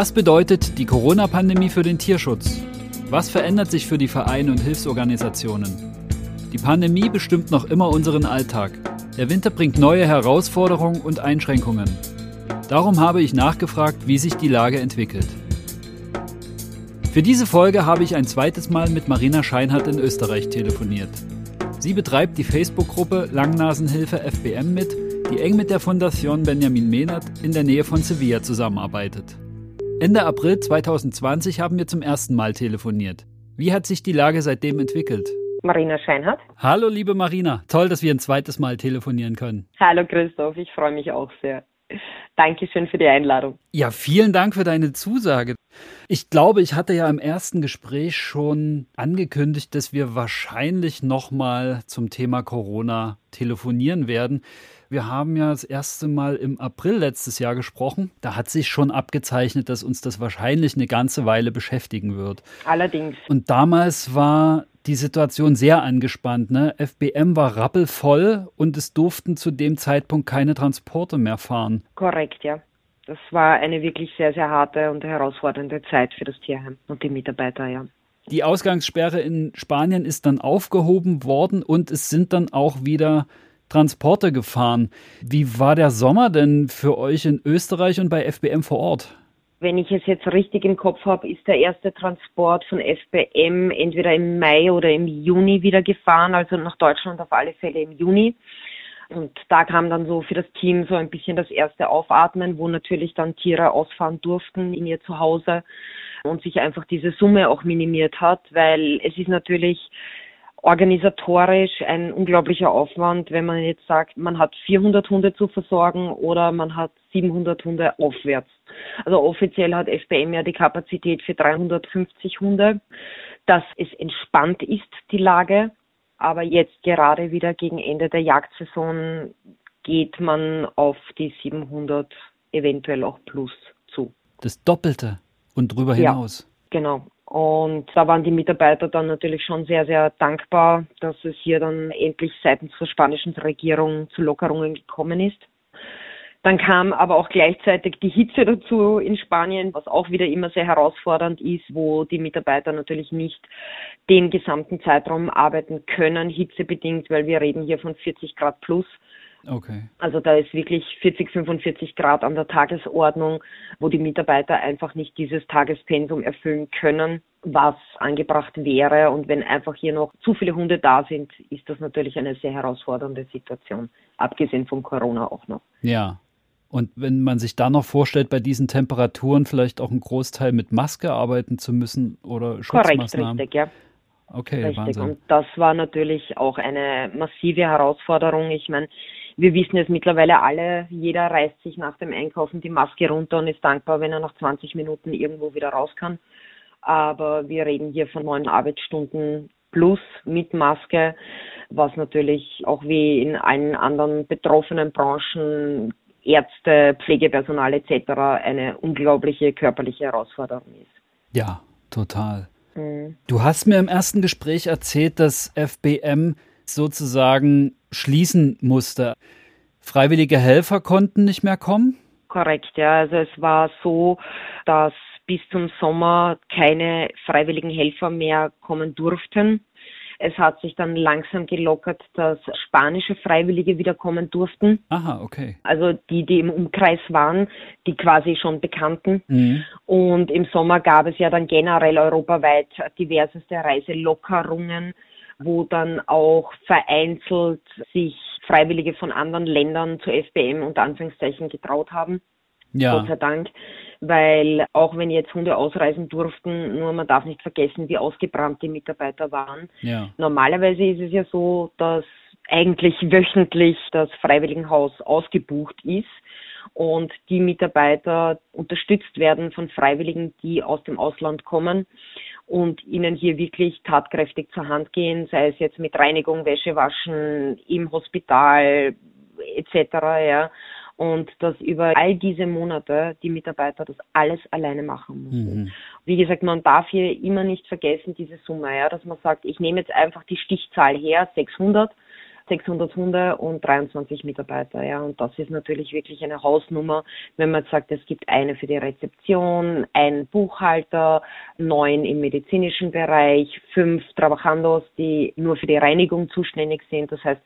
Was bedeutet die Corona-Pandemie für den Tierschutz? Was verändert sich für die Vereine und Hilfsorganisationen? Die Pandemie bestimmt noch immer unseren Alltag. Der Winter bringt neue Herausforderungen und Einschränkungen. Darum habe ich nachgefragt, wie sich die Lage entwickelt. Für diese Folge habe ich ein zweites Mal mit Marina Scheinhardt in Österreich telefoniert. Sie betreibt die Facebook-Gruppe Langnasenhilfe FBM mit, die eng mit der Fondation Benjamin Mehnert in der Nähe von Sevilla zusammenarbeitet. Ende April 2020 haben wir zum ersten Mal telefoniert. Wie hat sich die Lage seitdem entwickelt? Marina Scheinhardt. Hallo, liebe Marina. Toll, dass wir ein zweites Mal telefonieren können. Hallo, Christoph. Ich freue mich auch sehr. Dankeschön für die Einladung. Ja, vielen Dank für deine Zusage. Ich glaube, ich hatte ja im ersten Gespräch schon angekündigt, dass wir wahrscheinlich nochmal zum Thema Corona telefonieren werden. Wir haben ja das erste Mal im April letztes Jahr gesprochen. Da hat sich schon abgezeichnet, dass uns das wahrscheinlich eine ganze Weile beschäftigen wird. Allerdings. Und damals war die Situation sehr angespannt. Ne? FBM war rappelvoll und es durften zu dem Zeitpunkt keine Transporte mehr fahren. Korrekt, ja. Das war eine wirklich sehr, sehr harte und herausfordernde Zeit für das Tierheim und die Mitarbeiter, ja. Die Ausgangssperre in Spanien ist dann aufgehoben worden und es sind dann auch wieder Transporte gefahren. Wie war der Sommer denn für euch in Österreich und bei FBM vor Ort? Wenn ich es jetzt richtig im Kopf habe, ist der erste Transport von FBM entweder im Mai oder im Juni wieder gefahren, also nach Deutschland auf alle Fälle im Juni. Und da kam dann so für das Team so ein bisschen das erste Aufatmen, wo natürlich dann Tiere ausfahren durften in ihr Zuhause und sich einfach diese Summe auch minimiert hat, weil es ist natürlich organisatorisch ein unglaublicher Aufwand, wenn man jetzt sagt, man hat 400 Hunde zu versorgen oder man hat 700 Hunde aufwärts. Also offiziell hat FBM ja die Kapazität für 350 Hunde, dass es entspannt ist, die Lage. Aber jetzt gerade wieder gegen Ende der Jagdsaison geht man auf die 700, eventuell auch plus zu. Das Doppelte und drüber hinaus. Ja, genau. Und da waren die Mitarbeiter dann natürlich schon sehr, sehr dankbar, dass es hier dann endlich seitens der spanischen Regierung zu Lockerungen gekommen ist. Dann kam aber auch gleichzeitig die Hitze dazu in Spanien, was auch wieder immer sehr herausfordernd ist, wo die Mitarbeiter natürlich nicht den gesamten Zeitraum arbeiten können, hitzebedingt, weil wir reden hier von 40 Grad plus. Okay. Also da ist wirklich 40, 45 Grad an der Tagesordnung, wo die Mitarbeiter einfach nicht dieses Tagespensum erfüllen können, was angebracht wäre. Und wenn einfach hier noch zu viele Hunde da sind, ist das natürlich eine sehr herausfordernde Situation, abgesehen von Corona auch noch. Ja. Und wenn man sich da noch vorstellt, bei diesen Temperaturen vielleicht auch einen Großteil mit Maske arbeiten zu müssen oder Schutzmaßnahmen. Korrekt, richtig, ja. Okay, Richtig. Wahnsinn. Und das war natürlich auch eine massive Herausforderung. Ich meine, wir wissen es mittlerweile alle, jeder reißt sich nach dem Einkaufen die Maske runter und ist dankbar, wenn er nach 20 Minuten irgendwo wieder raus kann. Aber wir reden hier von neun Arbeitsstunden plus mit Maske, was natürlich auch wie in allen anderen betroffenen Branchen, Ärzte, Pflegepersonal etc. eine unglaubliche körperliche Herausforderung ist. Ja, total. Mhm. Du hast mir im ersten Gespräch erzählt, dass FBM sozusagen schließen musste. Freiwillige Helfer konnten nicht mehr kommen? Korrekt, ja. Also es war so, dass bis zum Sommer keine freiwilligen Helfer mehr kommen durften. Es hat sich dann langsam gelockert, dass spanische Freiwillige wiederkommen durften. Aha, okay. Also die, die im Umkreis waren, die quasi schon bekannten. Mhm. Und im Sommer gab es ja dann generell europaweit diverseste Reiselockerungen wo dann auch vereinzelt sich Freiwillige von anderen Ländern zu FBM unter Anführungszeichen getraut haben. Ja. Gott sei Dank. weil auch wenn jetzt Hunde ausreisen durften, nur man darf nicht vergessen, wie ausgebrannt die Mitarbeiter waren. Ja. Normalerweise ist es ja so, dass eigentlich wöchentlich das Freiwilligenhaus ausgebucht ist und die Mitarbeiter unterstützt werden von Freiwilligen, die aus dem Ausland kommen und ihnen hier wirklich tatkräftig zur Hand gehen, sei es jetzt mit Reinigung, Wäsche waschen, im Hospital etc. Ja. Und dass über all diese Monate die Mitarbeiter das alles alleine machen müssen. Mhm. Wie gesagt, man darf hier immer nicht vergessen, diese Summe, ja, dass man sagt, ich nehme jetzt einfach die Stichzahl her, 600, 600 Hunde und 23 Mitarbeiter. Ja, und das ist natürlich wirklich eine Hausnummer, wenn man sagt, es gibt eine für die Rezeption, einen Buchhalter, neun im medizinischen Bereich, fünf Trabajandos, die nur für die Reinigung zuständig sind. Das heißt,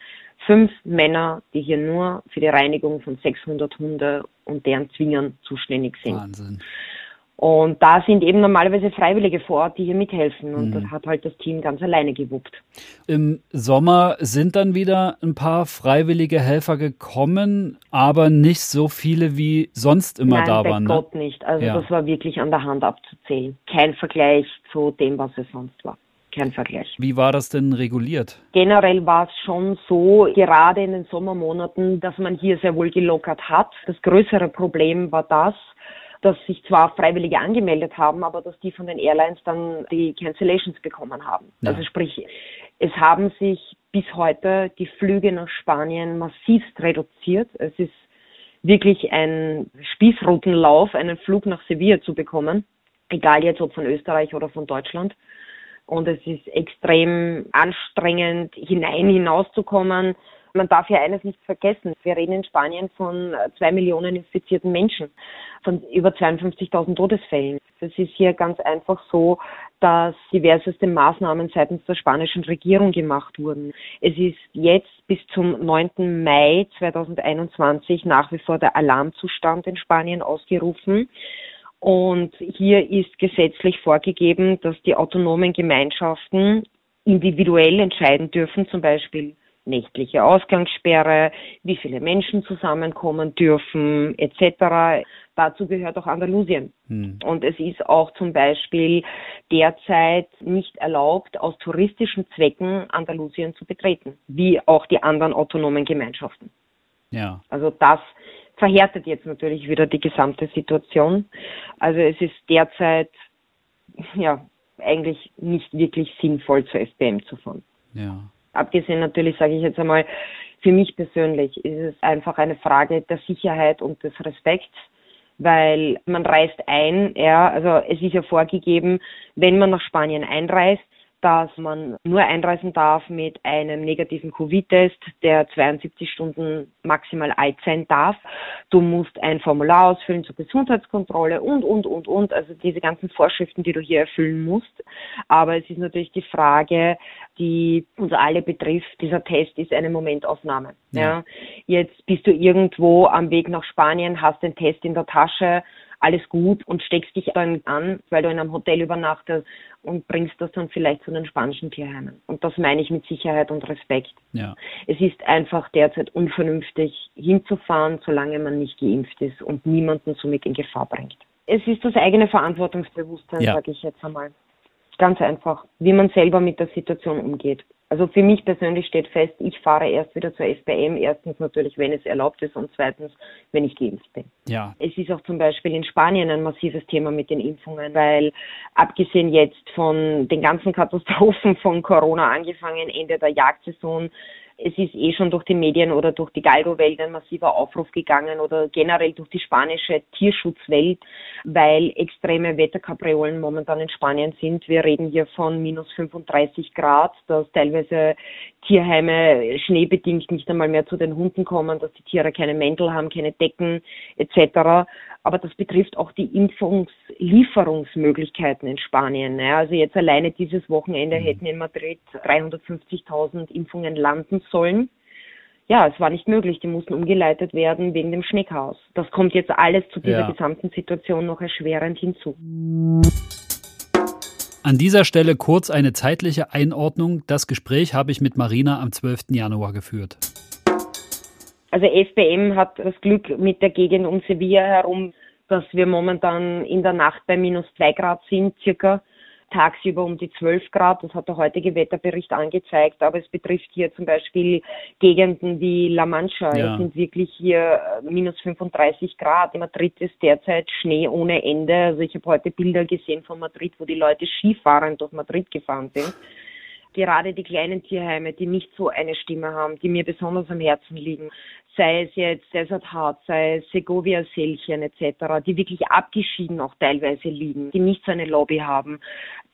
fünf Männer, die hier nur für die Reinigung von 600 Hunde und deren Zwingern zuständig sind. Wahnsinn. Und da sind eben normalerweise Freiwillige vor Ort, die hier mithelfen. Und mhm. das hat halt das Team ganz alleine gewuppt. Im Sommer sind dann wieder ein paar freiwillige Helfer gekommen, aber nicht so viele wie sonst immer Nein, da waren. Nein, Gott nicht. Also ja. das war wirklich an der Hand abzuzählen. Kein Vergleich zu dem, was es sonst war. Kein Vergleich. Wie war das denn reguliert? Generell war es schon so, gerade in den Sommermonaten, dass man hier sehr wohl gelockert hat. Das größere Problem war das, dass sich zwar Freiwillige angemeldet haben, aber dass die von den Airlines dann die Cancellations bekommen haben. Ja. Also sprich, es haben sich bis heute die Flüge nach Spanien massivst reduziert. Es ist wirklich ein Spießrutenlauf, einen Flug nach Sevilla zu bekommen, egal jetzt ob von Österreich oder von Deutschland. Und es ist extrem anstrengend, hinein hinauszukommen man darf ja eines nicht vergessen. Wir reden in Spanien von zwei Millionen infizierten Menschen, von über 52.000 Todesfällen. Es ist hier ganz einfach so, dass diverseste Maßnahmen seitens der spanischen Regierung gemacht wurden. Es ist jetzt bis zum 9. Mai 2021 nach wie vor der Alarmzustand in Spanien ausgerufen. Und hier ist gesetzlich vorgegeben, dass die autonomen Gemeinschaften individuell entscheiden dürfen, zum Beispiel nächtliche Ausgangssperre, wie viele Menschen zusammenkommen dürfen, etc. Dazu gehört auch Andalusien. Hm. Und es ist auch zum Beispiel derzeit nicht erlaubt, aus touristischen Zwecken Andalusien zu betreten, wie auch die anderen autonomen Gemeinschaften. Ja. Also das verhärtet jetzt natürlich wieder die gesamte Situation. Also es ist derzeit ja eigentlich nicht wirklich sinnvoll zur SBM zu fahren. Ja. Abgesehen natürlich, sage ich jetzt einmal, für mich persönlich ist es einfach eine Frage der Sicherheit und des Respekts, weil man reist ein, ja, also es ist ja vorgegeben, wenn man nach Spanien einreist, dass man nur einreisen darf mit einem negativen Covid-Test, der 72 Stunden maximal alt sein darf. Du musst ein Formular ausfüllen zur Gesundheitskontrolle und, und, und, und. Also diese ganzen Vorschriften, die du hier erfüllen musst. Aber es ist natürlich die Frage, die uns alle betrifft. Dieser Test ist eine Momentaufnahme. Ja. ja. Jetzt bist du irgendwo am Weg nach Spanien, hast den Test in der Tasche, alles gut und steckst dich dann an, weil du in einem Hotel übernachtest und bringst das dann vielleicht zu den spanischen Tierheimen. Und das meine ich mit Sicherheit und Respekt. Ja. Es ist einfach derzeit unvernünftig hinzufahren, solange man nicht geimpft ist und niemanden somit in Gefahr bringt. Es ist das eigene Verantwortungsbewusstsein, ja. sage ich jetzt einmal. Ganz einfach, wie man selber mit der Situation umgeht. Also für mich persönlich steht fest, ich fahre erst wieder zur SBM. Erstens natürlich, wenn es erlaubt ist und zweitens, wenn ich geimpft bin. Ja. Es ist auch zum Beispiel in Spanien ein massives Thema mit den Impfungen, weil abgesehen jetzt von den ganzen Katastrophen von Corona angefangen, Ende der Jagdsaison, es ist eh schon durch die Medien oder durch die Galgo-Welt ein massiver Aufruf gegangen oder generell durch die spanische Tierschutzwelt, weil extreme Wetterkapriolen momentan in Spanien sind. Wir reden hier von minus 35 Grad, dass teilweise Tierheime schneebedingt nicht einmal mehr zu den Hunden kommen, dass die Tiere keine Mäntel haben, keine Decken etc. Aber das betrifft auch die Impfungslieferungsmöglichkeiten in Spanien. Also jetzt alleine dieses Wochenende mhm. hätten in Madrid 350.000 Impfungen landen sollen. Ja, es war nicht möglich. Die mussten umgeleitet werden wegen dem Schneechaos. Das kommt jetzt alles zu dieser ja. gesamten Situation noch erschwerend hinzu. An dieser Stelle kurz eine zeitliche Einordnung. Das Gespräch habe ich mit Marina am 12. Januar geführt. Also FBM hat das Glück, mit der Gegend um Sevilla herum dass wir momentan in der Nacht bei minus zwei Grad sind, circa tagsüber um die 12 Grad. Das hat der heutige Wetterbericht angezeigt. Aber es betrifft hier zum Beispiel Gegenden wie La Mancha. Ja. Es sind wirklich hier äh, minus 35 Grad. In Madrid ist derzeit Schnee ohne Ende. Also ich habe heute Bilder gesehen von Madrid, wo die Leute Skifahren durch Madrid gefahren sind gerade die kleinen Tierheime, die nicht so eine Stimme haben, die mir besonders am Herzen liegen, sei es jetzt Desert sei es Segovia Selchen etc., die wirklich abgeschieden auch teilweise liegen, die nicht so eine Lobby haben,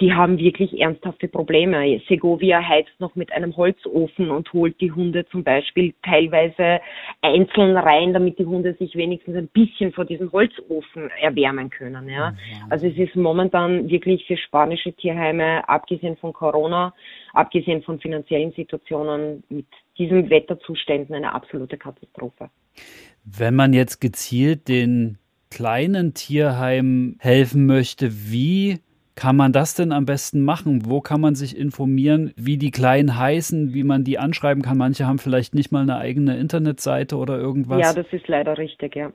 die haben wirklich ernsthafte Probleme. Segovia heizt noch mit einem Holzofen und holt die Hunde zum Beispiel teilweise einzeln rein, damit die Hunde sich wenigstens ein bisschen vor diesem Holzofen erwärmen können. Ja. Also es ist momentan wirklich für spanische Tierheime, abgesehen von Corona, abgesehen von finanziellen Situationen mit diesen Wetterzuständen eine absolute Katastrophe. Wenn man jetzt gezielt den kleinen Tierheimen helfen möchte, wie kann man das denn am besten machen? Wo kann man sich informieren, wie die Kleinen heißen, wie man die anschreiben kann? Manche haben vielleicht nicht mal eine eigene Internetseite oder irgendwas. Ja, das ist leider richtig, ja.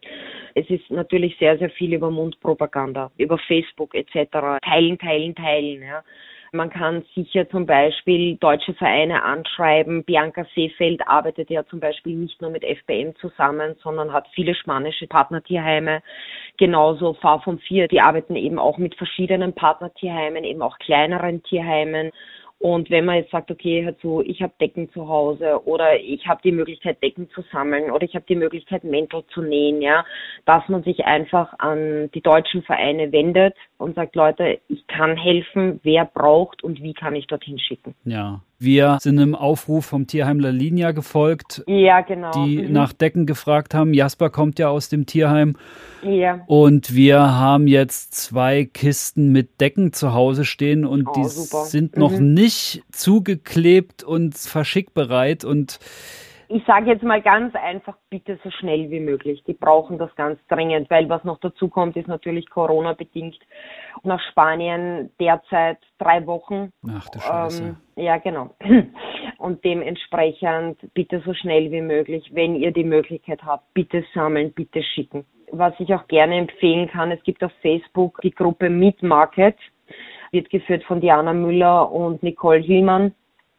Es ist natürlich sehr, sehr viel über Mundpropaganda, über Facebook etc. Teilen, teilen, teilen, ja. Man kann sicher zum Beispiel deutsche Vereine anschreiben. Bianca Seefeld arbeitet ja zum Beispiel nicht nur mit FBM zusammen, sondern hat viele spanische Partnertierheime. Genauso Fahr vom Vier, die arbeiten eben auch mit verschiedenen Partnertierheimen, eben auch kleineren Tierheimen. Und wenn man jetzt sagt, okay, hör zu, ich habe Decken zu Hause oder ich habe die Möglichkeit, Decken zu sammeln oder ich habe die Möglichkeit, Mäntel zu nähen, ja, dass man sich einfach an die deutschen Vereine wendet und sagt, Leute, ich kann helfen, wer braucht und wie kann ich dorthin schicken. Ja. Wir sind im Aufruf vom Tierheim La Linia gefolgt, ja, genau. die mhm. nach Decken gefragt haben. Jasper kommt ja aus dem Tierheim. Ja. Und wir haben jetzt zwei Kisten mit Decken zu Hause stehen und oh, die super. sind noch mhm. nicht zugeklebt und verschickbereit und ich sage jetzt mal ganz einfach, bitte so schnell wie möglich. Die brauchen das ganz dringend, weil was noch dazu kommt, ist natürlich Corona bedingt. Nach Spanien derzeit drei Wochen. Ach du Scheiße. Ähm, ja, genau. Und dementsprechend bitte so schnell wie möglich, wenn ihr die Möglichkeit habt, bitte sammeln, bitte schicken. Was ich auch gerne empfehlen kann, es gibt auf Facebook die Gruppe Meat Market, wird geführt von Diana Müller und Nicole Hillmann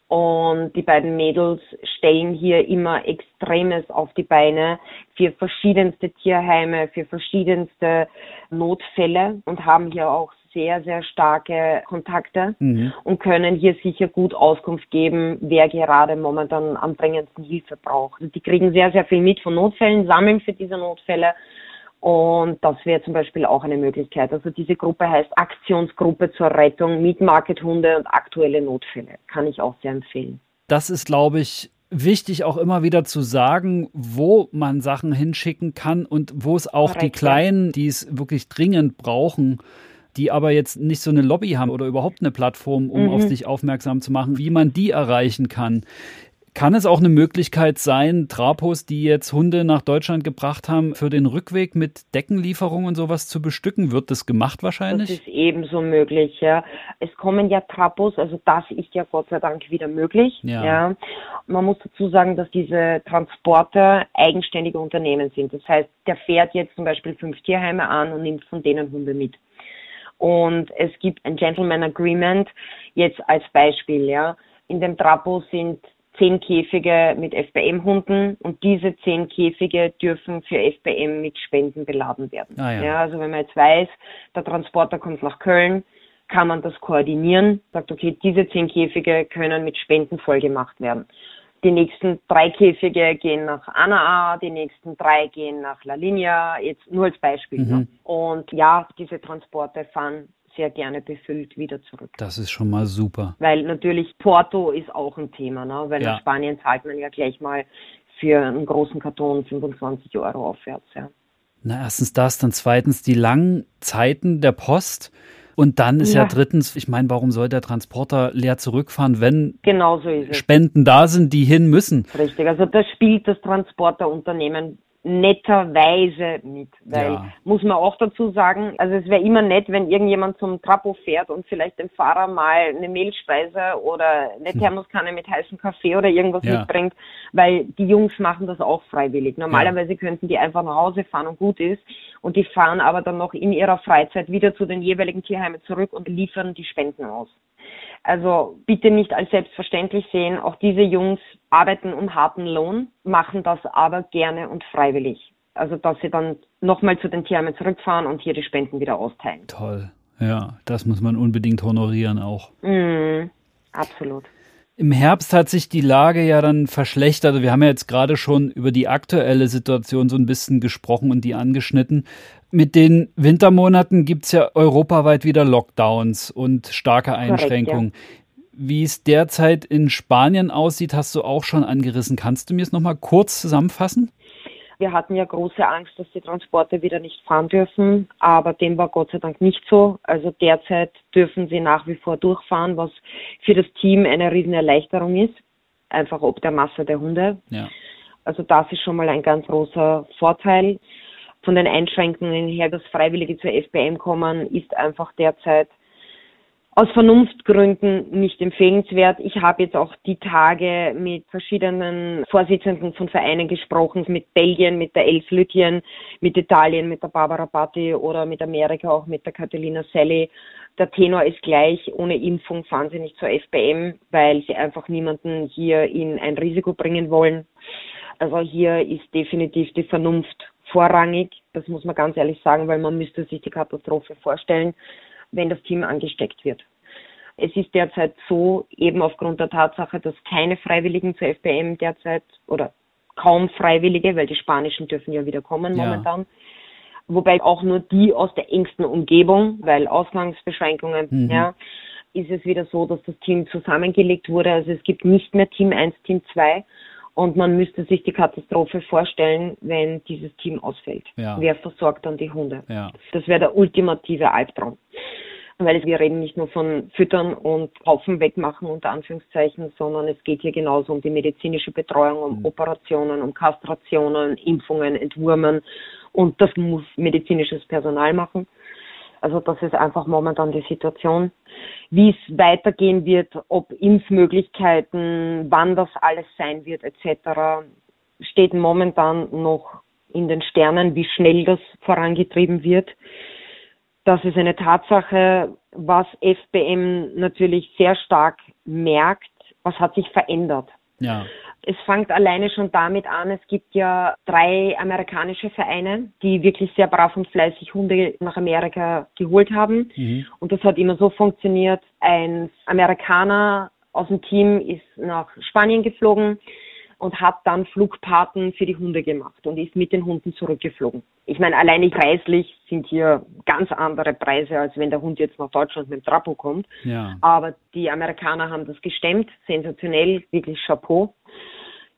und die beiden Mädels stellen hier immer Extremes auf die Beine für verschiedenste Tierheime, für verschiedenste Notfälle und haben hier auch sehr, sehr starke Kontakte mhm. und können hier sicher gut Auskunft geben, wer gerade momentan am dringendsten Hilfe braucht. Die kriegen sehr, sehr viel mit von Notfällen, sammeln für diese Notfälle und das wäre zum Beispiel auch eine Möglichkeit. Also diese Gruppe heißt Aktionsgruppe zur Rettung Mietmarkethunde und aktuelle Notfälle. Kann ich auch sehr empfehlen. Das ist, glaube ich, wichtig auch immer wieder zu sagen, wo man Sachen hinschicken kann und wo es auch Korrekt, die Kleinen, die es wirklich dringend brauchen, die aber jetzt nicht so eine Lobby haben oder überhaupt eine Plattform, um mhm. auf sich aufmerksam zu machen, wie man die erreichen kann. Kann es auch eine Möglichkeit sein, Trapos, die jetzt Hunde nach Deutschland gebracht haben, für den Rückweg mit Deckenlieferungen und sowas zu bestücken? Wird das gemacht wahrscheinlich? Das ist ebenso möglich, ja. Es kommen ja Trapos, also das ist ja Gott sei Dank wieder möglich. Ja. ja. Man muss dazu sagen, dass diese Transporter eigenständige Unternehmen sind. Das heißt, der fährt jetzt zum Beispiel fünf Tierheime an und nimmt von denen Hunde mit. Und es gibt ein Gentleman Agreement, jetzt als Beispiel, ja. In dem Trapo sind zehn Käfige mit FBM-Hunden und diese zehn Käfige dürfen für FBM mit Spenden beladen werden. Ah, ja. ja. also wenn man jetzt weiß, der Transporter kommt nach Köln, kann man das koordinieren, sagt, okay, diese zehn Käfige können mit Spenden vollgemacht werden. Die nächsten drei Käfige gehen nach Anaa, die nächsten drei gehen nach La Linea, jetzt nur als Beispiel. Mhm. Und ja, diese Transporte fahren sehr gerne befüllt wieder zurück. Das ist schon mal super. Weil natürlich Porto ist auch ein Thema, ne? weil ja. in Spanien zahlt man ja gleich mal für einen großen Karton 25 Euro aufwärts. Ja. Na, erstens das, dann zweitens die langen Zeiten der Post. Und dann ist ja, ja drittens, ich meine, warum soll der Transporter leer zurückfahren, wenn genau so Spenden da sind, die hin müssen? Richtig, also da spielt das Transporterunternehmen netterweise mit, weil ja. muss man auch dazu sagen, also es wäre immer nett, wenn irgendjemand zum Trapo fährt und vielleicht dem Fahrer mal eine Mehlspeise oder eine hm. Thermoskanne mit heißem Kaffee oder irgendwas ja. mitbringt, weil die Jungs machen das auch freiwillig. Normalerweise ja. könnten die einfach nach Hause fahren und gut ist und die fahren aber dann noch in ihrer Freizeit wieder zu den jeweiligen Tierheimen zurück und liefern die Spenden aus. Also bitte nicht als selbstverständlich sehen. Auch diese Jungs arbeiten um harten Lohn, machen das aber gerne und freiwillig. Also dass sie dann nochmal zu den Tierheimen zurückfahren und hier die Spenden wieder austeilen. Toll. Ja, das muss man unbedingt honorieren auch. Mm, absolut. Im Herbst hat sich die Lage ja dann verschlechtert. Also wir haben ja jetzt gerade schon über die aktuelle Situation so ein bisschen gesprochen und die angeschnitten. Mit den Wintermonaten gibt es ja europaweit wieder Lockdowns und starke Einschränkungen. Korrekt, ja. Wie es derzeit in Spanien aussieht, hast du auch schon angerissen. Kannst du mir es nochmal kurz zusammenfassen? Wir hatten ja große Angst, dass die Transporte wieder nicht fahren dürfen, aber dem war Gott sei Dank nicht so. Also derzeit dürfen sie nach wie vor durchfahren, was für das Team eine riesen Erleichterung ist, einfach ob der Masse der Hunde. Ja. Also das ist schon mal ein ganz großer Vorteil. Von den Einschränkungen her, dass Freiwillige zur FBM kommen, ist einfach derzeit aus Vernunftgründen nicht empfehlenswert. Ich habe jetzt auch die Tage mit verschiedenen Vorsitzenden von Vereinen gesprochen, mit Belgien, mit der Elf Lütjen, mit Italien, mit der Barbara Batti oder mit Amerika auch mit der Catalina Sally. Der Tenor ist gleich, ohne Impfung fahren sie nicht zur FBM, weil sie einfach niemanden hier in ein Risiko bringen wollen. Also hier ist definitiv die Vernunft vorrangig. Das muss man ganz ehrlich sagen, weil man müsste sich die Katastrophe vorstellen wenn das Team angesteckt wird. Es ist derzeit so, eben aufgrund der Tatsache, dass keine Freiwilligen zur FPM derzeit oder kaum Freiwillige, weil die Spanischen dürfen ja wieder kommen ja. momentan. Wobei auch nur die aus der engsten Umgebung, weil Ausgangsbeschränkungen, mhm. ja, ist es wieder so, dass das Team zusammengelegt wurde. Also es gibt nicht mehr Team 1, Team 2 und man müsste sich die Katastrophe vorstellen, wenn dieses Team ausfällt. Ja. Wer versorgt dann die Hunde? Ja. Das wäre der ultimative Albtraum weil wir reden nicht nur von Füttern und Haufen wegmachen unter Anführungszeichen, sondern es geht hier genauso um die medizinische Betreuung, um mhm. Operationen, um Kastrationen, Impfungen, Entwurmen und das muss medizinisches Personal machen. Also das ist einfach momentan die Situation. Wie es weitergehen wird, ob Impfmöglichkeiten, wann das alles sein wird etc., steht momentan noch in den Sternen, wie schnell das vorangetrieben wird. Das ist eine Tatsache, was FBM natürlich sehr stark merkt. Was hat sich verändert? Ja. Es fängt alleine schon damit an, es gibt ja drei amerikanische Vereine, die wirklich sehr brav und fleißig Hunde nach Amerika geholt haben. Mhm. Und das hat immer so funktioniert. Ein Amerikaner aus dem Team ist nach Spanien geflogen, und hat dann Flugpaten für die Hunde gemacht und ist mit den Hunden zurückgeflogen. Ich meine, alleine preislich sind hier ganz andere Preise, als wenn der Hund jetzt nach Deutschland mit dem Trapo kommt. Ja. Aber die Amerikaner haben das gestemmt, sensationell, wirklich Chapeau.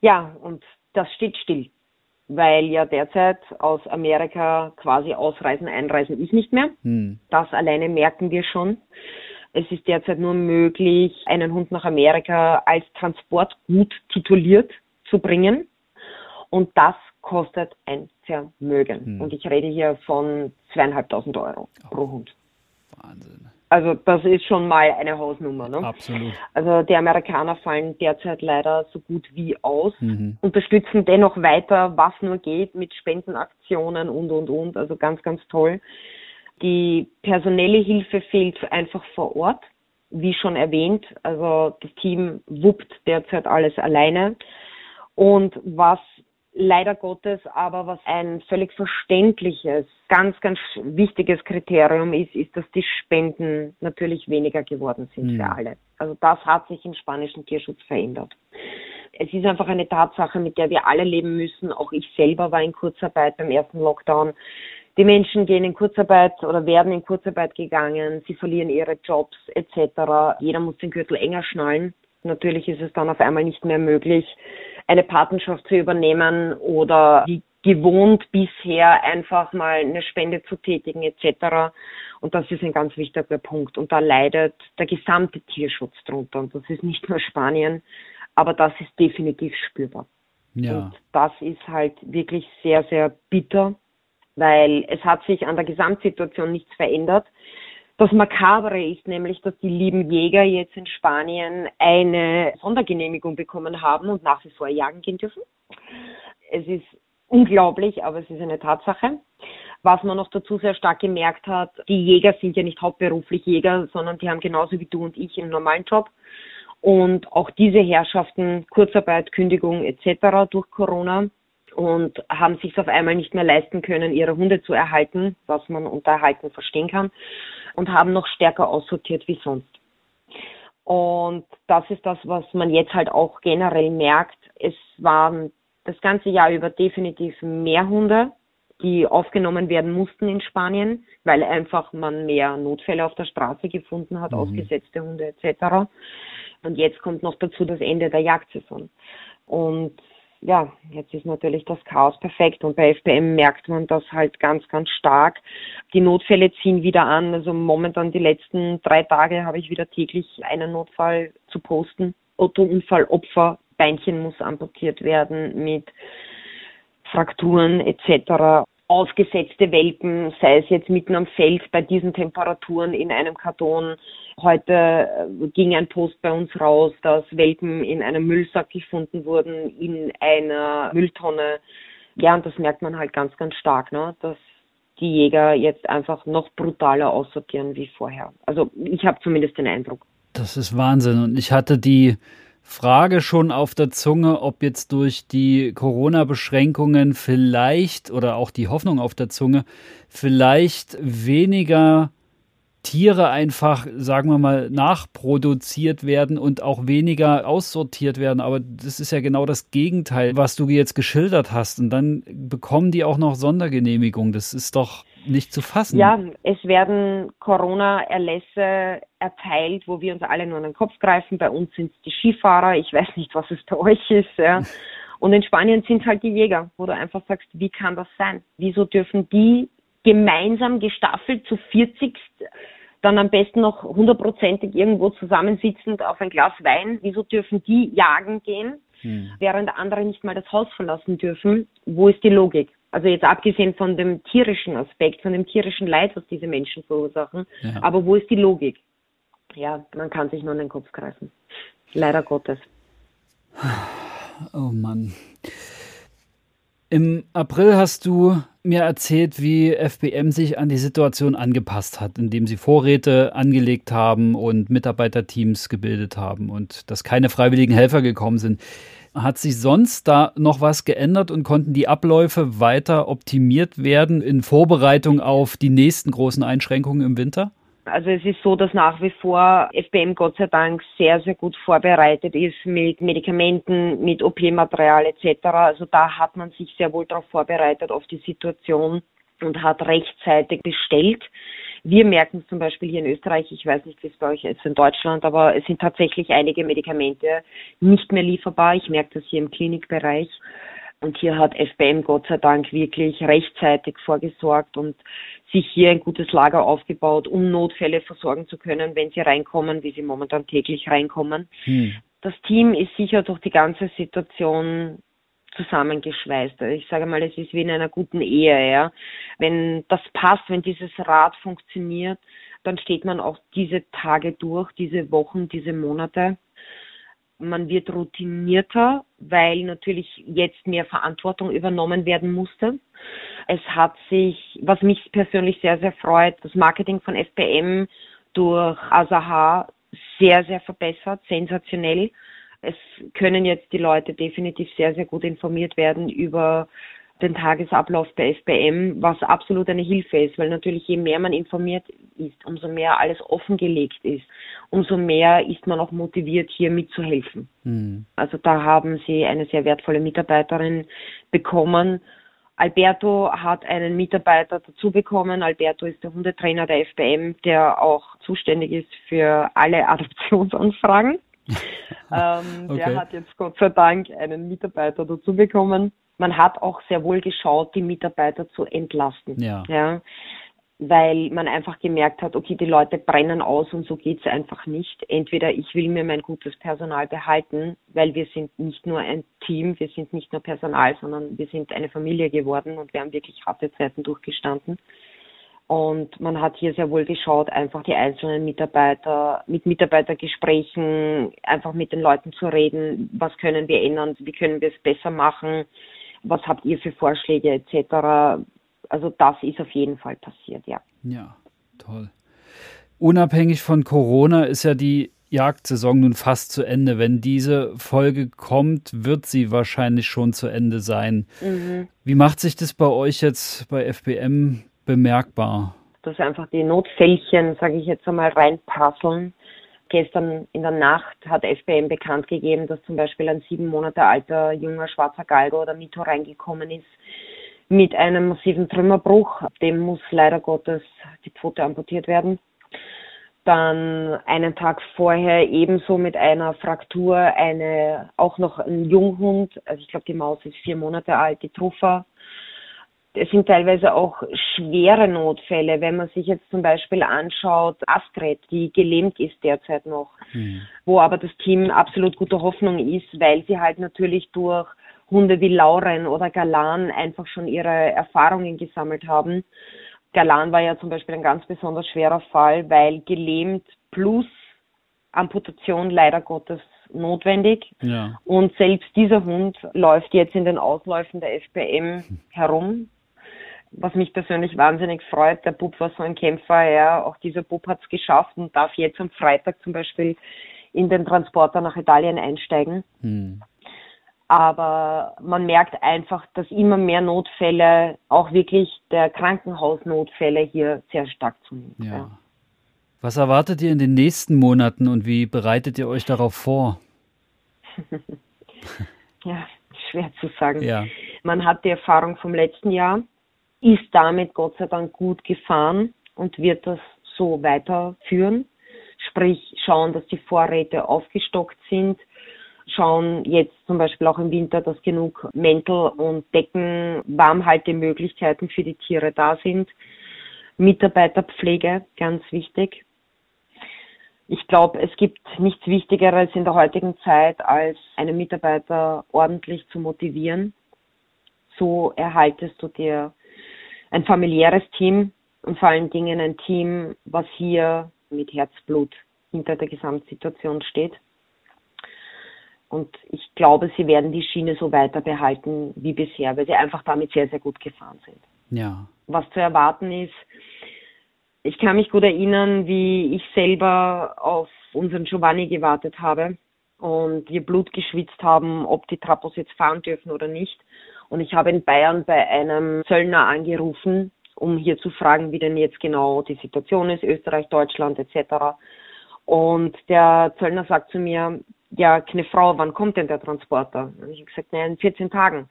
Ja, und das steht still, weil ja derzeit aus Amerika quasi ausreisen, einreisen ist nicht mehr. Hm. Das alleine merken wir schon. Es ist derzeit nur möglich, einen Hund nach Amerika als Transportgut tituliert zu bringen. Und das kostet ein Vermögen. Hm. Und ich rede hier von zweieinhalbtausend Euro oh. pro Hund. Wahnsinn. Also das ist schon mal eine Hausnummer. Ne? Absolut. Also die Amerikaner fallen derzeit leider so gut wie aus, mhm. unterstützen dennoch weiter, was nur geht, mit Spendenaktionen und, und, und. Also ganz, ganz toll. Die personelle Hilfe fehlt einfach vor Ort, wie schon erwähnt. Also das Team wuppt derzeit alles alleine. Und was leider Gottes aber was ein völlig verständliches, ganz, ganz wichtiges Kriterium ist, ist, dass die Spenden natürlich weniger geworden sind mhm. für alle. Also das hat sich im spanischen Tierschutz verändert. Es ist einfach eine Tatsache, mit der wir alle leben müssen. Auch ich selber war in Kurzarbeit beim ersten Lockdown. Die Menschen gehen in Kurzarbeit oder werden in Kurzarbeit gegangen, sie verlieren ihre Jobs etc. Jeder muss den Gürtel enger schnallen. Natürlich ist es dann auf einmal nicht mehr möglich, eine Patenschaft zu übernehmen oder wie gewohnt bisher einfach mal eine Spende zu tätigen etc. Und das ist ein ganz wichtiger Punkt. Und da leidet der gesamte Tierschutz drunter. Und das ist nicht nur Spanien, aber das ist definitiv spürbar. Ja. Und das ist halt wirklich sehr, sehr bitter, weil es hat sich an der Gesamtsituation nichts verändert. Das Makabere ist nämlich, dass die lieben Jäger jetzt in Spanien eine Sondergenehmigung bekommen haben und nach wie vor jagen gehen dürfen. Es ist unglaublich, aber es ist eine Tatsache. Was man noch dazu sehr stark gemerkt hat, die Jäger sind ja nicht hauptberuflich Jäger, sondern die haben genauso wie du und ich einen normalen Job. Und auch diese Herrschaften, Kurzarbeit, Kündigung etc. durch Corona und haben sich auf einmal nicht mehr leisten können, ihre Hunde zu erhalten, was man unter Erhalten verstehen kann, und haben noch stärker aussortiert wie sonst. Und das ist das, was man jetzt halt auch generell merkt. Es waren das ganze Jahr über definitiv mehr Hunde, die aufgenommen werden mussten in Spanien, weil einfach man mehr Notfälle auf der Straße gefunden hat, mhm. ausgesetzte Hunde etc. Und jetzt kommt noch dazu das Ende der Jagdsaison. Und ja, jetzt ist natürlich das Chaos perfekt und bei FBM merkt man das halt ganz, ganz stark. Die Notfälle ziehen wieder an. Also momentan die letzten drei Tage habe ich wieder täglich einen Notfall zu posten. Autounfallopfer, Beinchen muss amputiert werden mit Frakturen etc ausgesetzte Welpen, sei es jetzt mitten am Feld bei diesen Temperaturen in einem Karton. Heute äh, ging ein Post bei uns raus, dass Welpen in einem Müllsack gefunden wurden, in einer Mülltonne. Ja, und das merkt man halt ganz, ganz stark, ne? dass die Jäger jetzt einfach noch brutaler aussortieren wie vorher. Also ich habe zumindest den Eindruck. Das ist Wahnsinn. Und ich hatte die Frage schon auf der Zunge, ob jetzt durch die Corona-Beschränkungen vielleicht oder auch die Hoffnung auf der Zunge vielleicht weniger Tiere einfach, sagen wir mal, nachproduziert werden und auch weniger aussortiert werden. Aber das ist ja genau das Gegenteil, was du jetzt geschildert hast. Und dann bekommen die auch noch Sondergenehmigung. Das ist doch nicht zu fassen. Ja, es werden Corona-Erlässe erteilt, wo wir uns alle nur an den Kopf greifen. Bei uns sind es die Skifahrer. Ich weiß nicht, was es bei euch ist. Ja. Und in Spanien sind es halt die Jäger, wo du einfach sagst, wie kann das sein? Wieso dürfen die gemeinsam gestaffelt zu 40 dann am besten noch hundertprozentig irgendwo zusammensitzend auf ein Glas Wein. Wieso dürfen die jagen gehen, hm. während andere nicht mal das Haus verlassen dürfen? Wo ist die Logik? Also jetzt abgesehen von dem tierischen Aspekt, von dem tierischen Leid, was diese Menschen verursachen. Ja. Aber wo ist die Logik? Ja, man kann sich nur in den Kopf greifen. Leider Gottes. Oh Mann. Im April hast du mir erzählt, wie FBM sich an die Situation angepasst hat, indem sie Vorräte angelegt haben und Mitarbeiterteams gebildet haben und dass keine freiwilligen Helfer gekommen sind. Hat sich sonst da noch was geändert und konnten die Abläufe weiter optimiert werden in Vorbereitung auf die nächsten großen Einschränkungen im Winter? Also es ist so, dass nach wie vor FBM Gott sei Dank sehr, sehr gut vorbereitet ist mit Medikamenten, mit OP-Material etc. Also da hat man sich sehr wohl darauf vorbereitet, auf die Situation und hat rechtzeitig bestellt. Wir merken es zum Beispiel hier in Österreich, ich weiß nicht, wie es bei euch ist in Deutschland, aber es sind tatsächlich einige Medikamente nicht mehr lieferbar. Ich merke das hier im Klinikbereich. Und hier hat FBM Gott sei Dank wirklich rechtzeitig vorgesorgt und sich hier ein gutes Lager aufgebaut, um Notfälle versorgen zu können, wenn sie reinkommen, wie sie momentan täglich reinkommen. Hm. Das Team ist sicher durch die ganze Situation zusammengeschweißt. Ich sage mal, es ist wie in einer guten Ehe, ja. Wenn das passt, wenn dieses Rad funktioniert, dann steht man auch diese Tage durch, diese Wochen, diese Monate. Man wird routinierter, weil natürlich jetzt mehr Verantwortung übernommen werden musste. Es hat sich, was mich persönlich sehr, sehr freut, das Marketing von FPM durch Asaha sehr, sehr verbessert, sensationell. Es können jetzt die Leute definitiv sehr, sehr gut informiert werden über den Tagesablauf der FBM, was absolut eine Hilfe ist, weil natürlich je mehr man informiert ist, umso mehr alles offengelegt ist, umso mehr ist man auch motiviert, hier mitzuhelfen. Mhm. Also da haben sie eine sehr wertvolle Mitarbeiterin bekommen. Alberto hat einen Mitarbeiter dazu bekommen. Alberto ist der Hundetrainer der FBM, der auch zuständig ist für alle Adoptionsanfragen. ähm, okay. Der hat jetzt Gott sei Dank einen Mitarbeiter dazu bekommen. Man hat auch sehr wohl geschaut, die Mitarbeiter zu entlasten. Ja. ja. weil man einfach gemerkt hat, okay, die Leute brennen aus und so geht's einfach nicht. Entweder ich will mir mein gutes Personal behalten, weil wir sind nicht nur ein Team, wir sind nicht nur Personal, sondern wir sind eine Familie geworden und wir haben wirklich harte Zeiten durchgestanden. Und man hat hier sehr wohl geschaut, einfach die einzelnen Mitarbeiter, mit Mitarbeitergesprächen, einfach mit den Leuten zu reden, was können wir ändern, wie können wir es besser machen, was habt ihr für Vorschläge etc also das ist auf jeden Fall passiert, ja. Ja, toll. Unabhängig von Corona ist ja die Jagdsaison nun fast zu Ende. Wenn diese Folge kommt, wird sie wahrscheinlich schon zu Ende sein. Mhm. Wie macht sich das bei euch jetzt bei FBM bemerkbar? Dass einfach die Notfällchen, sage ich jetzt einmal, reinprasseln. Gestern in der Nacht hat FBM bekannt gegeben, dass zum Beispiel ein sieben Monate alter junger schwarzer Galgo oder Mito reingekommen ist mit einem massiven Trümmerbruch. Dem muss leider Gottes die Pfote amputiert werden. Dann einen Tag vorher ebenso mit einer Fraktur eine, auch noch ein Junghund, also ich glaube die Maus ist vier Monate alt, die Truffa. Es sind teilweise auch schwere Notfälle, wenn man sich jetzt zum Beispiel anschaut, Astrid, die gelähmt ist derzeit noch, mhm. wo aber das Team absolut guter Hoffnung ist, weil sie halt natürlich durch Hunde wie Lauren oder Galan einfach schon ihre Erfahrungen gesammelt haben. Galan war ja zum Beispiel ein ganz besonders schwerer Fall, weil gelähmt plus Amputation leider Gottes notwendig. Ja. Und selbst dieser Hund läuft jetzt in den Ausläufen der FPM herum, was mich persönlich wahnsinnig freut. Der Bub war so ein Kämpfer, ja, auch dieser Bub hat es geschafft und darf jetzt am Freitag zum Beispiel in den Transporter nach Italien einsteigen. Hm aber man merkt einfach, dass immer mehr Notfälle, auch wirklich der Krankenhausnotfälle hier sehr stark zunehmen. Ja. ja. Was erwartet ihr in den nächsten Monaten und wie bereitet ihr euch darauf vor? ja, schwer zu sagen. Ja. Man hat die Erfahrung vom letzten Jahr, ist damit Gott sei Dank gut gefahren und wird das so weiterführen. Sprich, schauen, dass die Vorräte aufgestockt sind, schauen jetzt zum Beispiel auch im Winter, dass genug Mäntel und Decken, Warmhaltemöglichkeiten für die Tiere da sind. Mitarbeiterpflege, ganz wichtig. Ich glaube, es gibt nichts Wichtigeres in der heutigen Zeit, als einen Mitarbeiter ordentlich zu motivieren. So erhaltest du dir ein familiäres Team und vor allen Dingen ein Team, was hier mit Herzblut hinter der Gesamtsituation steht. Und ich glaube, sie werden die Schiene so weiter behalten wie bisher, weil sie einfach damit sehr, sehr gut gefahren sind. Ja. Was zu erwarten ist, ich kann mich gut erinnern, wie ich selber auf unseren Giovanni gewartet habe und wir Blut geschwitzt haben, ob die Trapos jetzt fahren dürfen oder nicht. Und ich habe in Bayern bei einem Zöllner angerufen, um hier zu fragen, wie denn jetzt genau die Situation ist, Österreich, Deutschland etc. Und der Zöllner sagt zu mir, ja, keine Frau, wann kommt denn der Transporter? Und ich habe gesagt, nein, in 14 Tagen.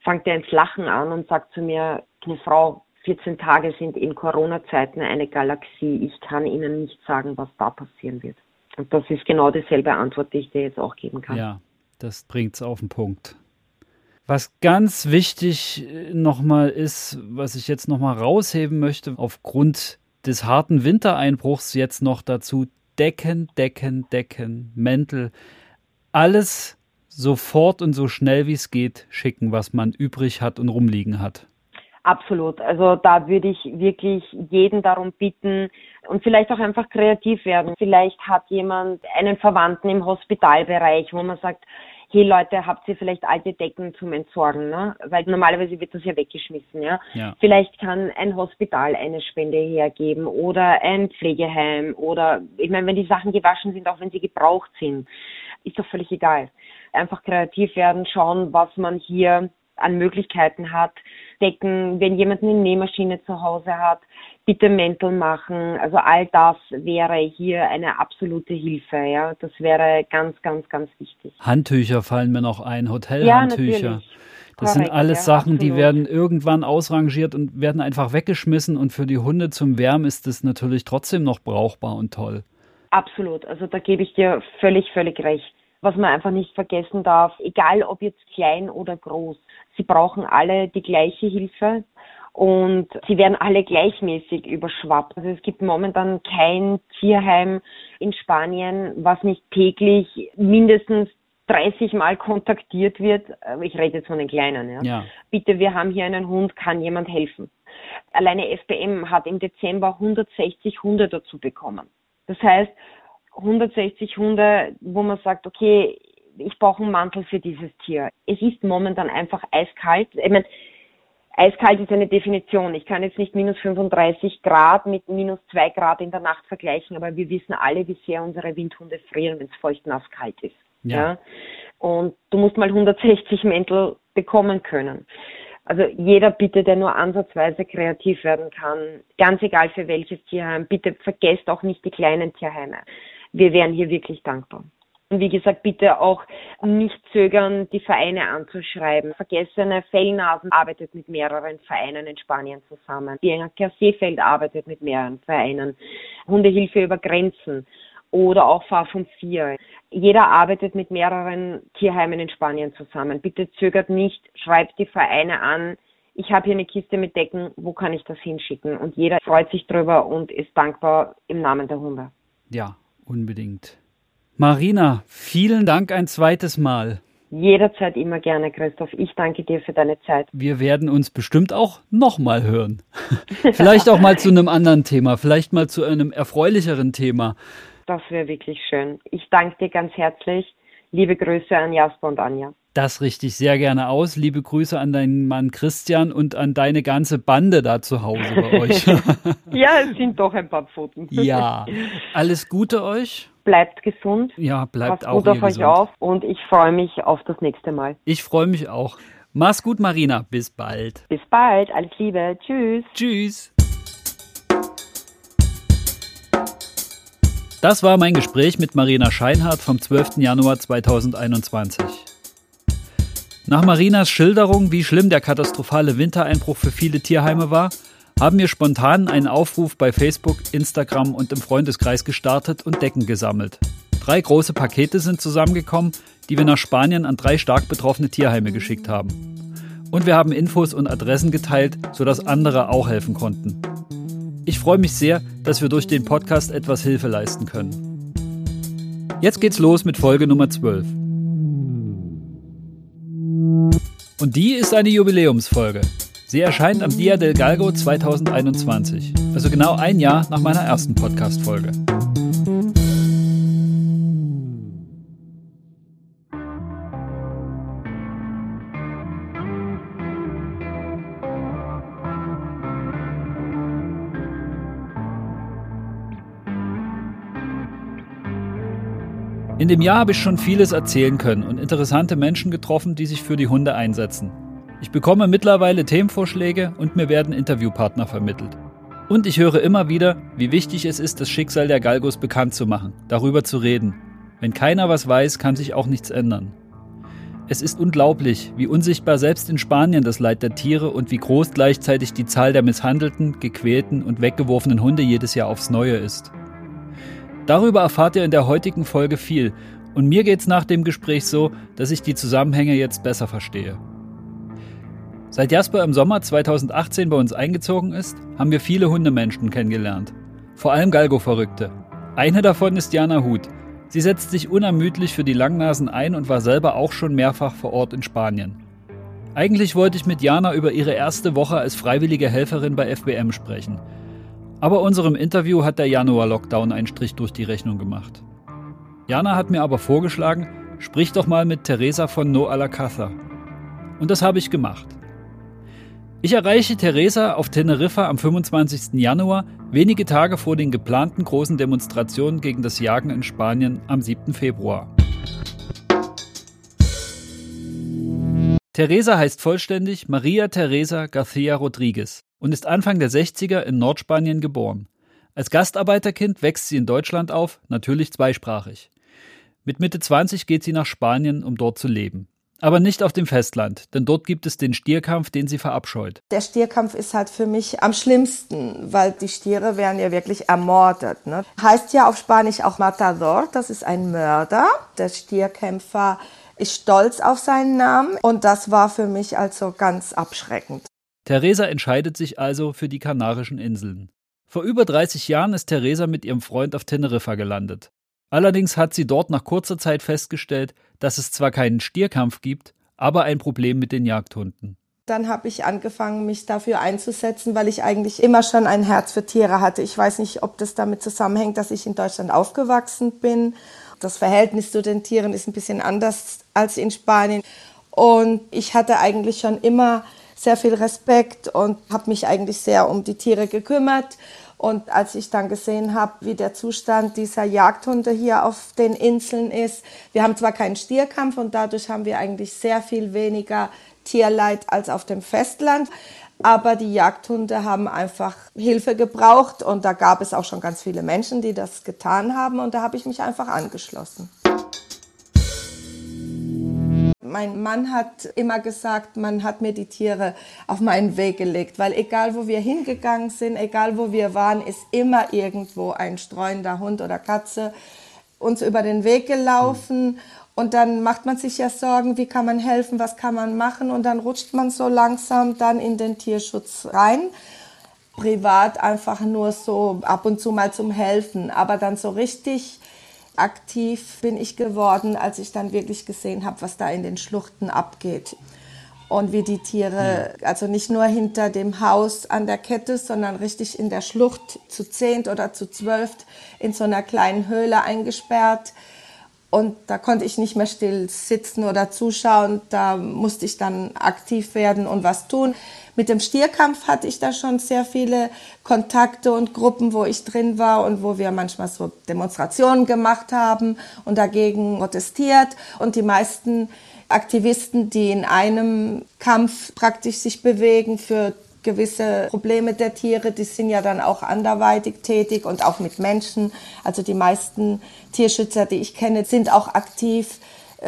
Fangt er ins Lachen an und sagt zu mir, eine Frau, 14 Tage sind in Corona-Zeiten eine Galaxie. Ich kann Ihnen nicht sagen, was da passieren wird. Und das ist genau dieselbe Antwort, die ich dir jetzt auch geben kann. Ja, das bringt es auf den Punkt. Was ganz wichtig äh, nochmal ist, was ich jetzt nochmal rausheben möchte, aufgrund des harten Wintereinbruchs jetzt noch dazu Decken, Decken, Decken, Mäntel, alles sofort und so schnell wie es geht schicken, was man übrig hat und rumliegen hat. Absolut. Also da würde ich wirklich jeden darum bitten und vielleicht auch einfach kreativ werden. Vielleicht hat jemand einen Verwandten im Hospitalbereich, wo man sagt, hey Leute, habt ihr vielleicht alte Decken zum Entsorgen, ne? Weil normalerweise wird das ja weggeschmissen, ja? ja. Vielleicht kann ein Hospital eine Spende hergeben oder ein Pflegeheim oder ich meine, wenn die Sachen gewaschen sind, auch wenn sie gebraucht sind, ist doch völlig egal. Einfach kreativ werden, schauen, was man hier an Möglichkeiten hat, decken, wenn jemand eine Nähmaschine zu Hause hat, bitte Mäntel machen. Also all das wäre hier eine absolute Hilfe. Ja, das wäre ganz, ganz, ganz wichtig. Handtücher fallen mir noch ein, Hotelhandtücher. Ja, das Korrekt, sind alles ja, Sachen, absolut. die werden irgendwann ausrangiert und werden einfach weggeschmissen. Und für die Hunde zum Wärmen ist es natürlich trotzdem noch brauchbar und toll. Absolut. Also da gebe ich dir völlig, völlig recht. Was man einfach nicht vergessen darf, egal ob jetzt klein oder groß, sie brauchen alle die gleiche Hilfe und sie werden alle gleichmäßig überschwappt. Also es gibt momentan kein Tierheim in Spanien, was nicht täglich mindestens 30 Mal kontaktiert wird. Ich rede jetzt von den Kleinen. Ja. ja. Bitte, wir haben hier einen Hund, kann jemand helfen? Alleine FBM hat im Dezember 160 Hunde dazu bekommen. Das heißt, 160 Hunde, wo man sagt, okay, ich brauche einen Mantel für dieses Tier. Es ist momentan einfach eiskalt. Ich meine, eiskalt ist eine Definition. Ich kann jetzt nicht minus 35 Grad mit minus 2 Grad in der Nacht vergleichen, aber wir wissen alle, wie sehr unsere Windhunde frieren, wenn es feucht nass kalt ist. Ja. ja. Und du musst mal 160 Mäntel bekommen können. Also jeder bitte, der nur ansatzweise kreativ werden kann, ganz egal für welches Tierheim, bitte vergesst auch nicht die kleinen Tierheime. Wir wären hier wirklich dankbar. Und wie gesagt, bitte auch nicht zögern, die Vereine anzuschreiben. Vergessene Fellnasen arbeitet mit mehreren Vereinen in Spanien zusammen. Die Seefeld arbeitet mit mehreren Vereinen. Hundehilfe über Grenzen oder auch Fahr von 4. Jeder arbeitet mit mehreren Tierheimen in Spanien zusammen. Bitte zögert nicht, schreibt die Vereine an. Ich habe hier eine Kiste mit Decken, wo kann ich das hinschicken? Und jeder freut sich drüber und ist dankbar im Namen der Hunde. Ja, unbedingt. Marina, vielen Dank ein zweites Mal. Jederzeit immer gerne, Christoph. Ich danke dir für deine Zeit. Wir werden uns bestimmt auch nochmal hören. vielleicht auch mal zu einem anderen Thema, vielleicht mal zu einem erfreulicheren Thema. Das wäre wirklich schön. Ich danke dir ganz herzlich. Liebe Grüße an Jasper und Anja. Das richte ich sehr gerne aus. Liebe Grüße an deinen Mann Christian und an deine ganze Bande da zu Hause bei euch. ja, es sind doch ein paar Pfoten. ja. Alles Gute euch. Bleibt gesund. Ja, bleibt Passt auch gut auf euch auf und ich freue mich auf das nächste Mal. Ich freue mich auch. Mach's gut, Marina. Bis bald. Bis bald. Alles Liebe. Tschüss. Tschüss. Das war mein Gespräch mit Marina Scheinhardt vom 12. Januar 2021. Nach Marinas Schilderung, wie schlimm der katastrophale Wintereinbruch für viele Tierheime war, haben wir spontan einen Aufruf bei Facebook, Instagram und im Freundeskreis gestartet und Decken gesammelt. Drei große Pakete sind zusammengekommen, die wir nach Spanien an drei stark betroffene Tierheime geschickt haben. Und wir haben Infos und Adressen geteilt, sodass andere auch helfen konnten. Ich freue mich sehr, dass wir durch den Podcast etwas Hilfe leisten können. Jetzt geht's los mit Folge Nummer 12. Und die ist eine Jubiläumsfolge. Sie erscheint am Dia del Galgo 2021, also genau ein Jahr nach meiner ersten Podcast-Folge. In dem Jahr habe ich schon vieles erzählen können und interessante Menschen getroffen, die sich für die Hunde einsetzen. Ich bekomme mittlerweile Themenvorschläge und mir werden Interviewpartner vermittelt. Und ich höre immer wieder, wie wichtig es ist, das Schicksal der Galgos bekannt zu machen, darüber zu reden. Wenn keiner was weiß, kann sich auch nichts ändern. Es ist unglaublich, wie unsichtbar selbst in Spanien das Leid der Tiere und wie groß gleichzeitig die Zahl der misshandelten, gequälten und weggeworfenen Hunde jedes Jahr aufs Neue ist. Darüber erfahrt ihr in der heutigen Folge viel und mir geht's nach dem Gespräch so, dass ich die Zusammenhänge jetzt besser verstehe. Seit Jasper im Sommer 2018 bei uns eingezogen ist, haben wir viele Hundemenschen kennengelernt. Vor allem Galgo-Verrückte. Eine davon ist Jana Huth. Sie setzt sich unermüdlich für die Langnasen ein und war selber auch schon mehrfach vor Ort in Spanien. Eigentlich wollte ich mit Jana über ihre erste Woche als freiwillige Helferin bei FBM sprechen. Aber unserem Interview hat der Januar-Lockdown einen Strich durch die Rechnung gemacht. Jana hat mir aber vorgeschlagen, sprich doch mal mit Teresa von No Alacatha. Und das habe ich gemacht. Ich erreiche Teresa auf Teneriffa am 25. Januar, wenige Tage vor den geplanten großen Demonstrationen gegen das Jagen in Spanien am 7. Februar. Teresa heißt vollständig Maria Teresa García Rodríguez und ist Anfang der 60er in Nordspanien geboren. Als Gastarbeiterkind wächst sie in Deutschland auf, natürlich zweisprachig. Mit Mitte 20 geht sie nach Spanien, um dort zu leben. Aber nicht auf dem Festland, denn dort gibt es den Stierkampf, den sie verabscheut. Der Stierkampf ist halt für mich am schlimmsten, weil die Stiere werden ja wirklich ermordet. Ne? Heißt ja auf Spanisch auch Matador, das ist ein Mörder. Der Stierkämpfer ist stolz auf seinen Namen und das war für mich also ganz abschreckend. Theresa entscheidet sich also für die Kanarischen Inseln. Vor über 30 Jahren ist Theresa mit ihrem Freund auf Teneriffa gelandet. Allerdings hat sie dort nach kurzer Zeit festgestellt, dass es zwar keinen Stierkampf gibt, aber ein Problem mit den Jagdhunden. Dann habe ich angefangen, mich dafür einzusetzen, weil ich eigentlich immer schon ein Herz für Tiere hatte. Ich weiß nicht, ob das damit zusammenhängt, dass ich in Deutschland aufgewachsen bin. Das Verhältnis zu den Tieren ist ein bisschen anders als in Spanien. Und ich hatte eigentlich schon immer sehr viel Respekt und habe mich eigentlich sehr um die Tiere gekümmert. Und als ich dann gesehen habe, wie der Zustand dieser Jagdhunde hier auf den Inseln ist, wir haben zwar keinen Stierkampf und dadurch haben wir eigentlich sehr viel weniger Tierleid als auf dem Festland. Aber die Jagdhunde haben einfach Hilfe gebraucht und da gab es auch schon ganz viele Menschen, die das getan haben und da habe ich mich einfach angeschlossen. Mein Mann hat immer gesagt, man hat mir die Tiere auf meinen Weg gelegt, weil egal wo wir hingegangen sind, egal wo wir waren, ist immer irgendwo ein streunender Hund oder Katze uns über den Weg gelaufen. Und dann macht man sich ja Sorgen, wie kann man helfen, was kann man machen. Und dann rutscht man so langsam dann in den Tierschutz rein. Privat einfach nur so ab und zu mal zum Helfen. Aber dann so richtig aktiv bin ich geworden, als ich dann wirklich gesehen habe, was da in den Schluchten abgeht. Und wie die Tiere, also nicht nur hinter dem Haus an der Kette, sondern richtig in der Schlucht zu zehnt oder zu zwölft in so einer kleinen Höhle eingesperrt und da konnte ich nicht mehr still sitzen oder zuschauen. Da musste ich dann aktiv werden und was tun. Mit dem Stierkampf hatte ich da schon sehr viele Kontakte und Gruppen, wo ich drin war und wo wir manchmal so Demonstrationen gemacht haben und dagegen protestiert. Und die meisten Aktivisten, die in einem Kampf praktisch sich bewegen für gewisse Probleme der Tiere, die sind ja dann auch anderweitig tätig und auch mit Menschen. Also die meisten Tierschützer, die ich kenne, sind auch aktiv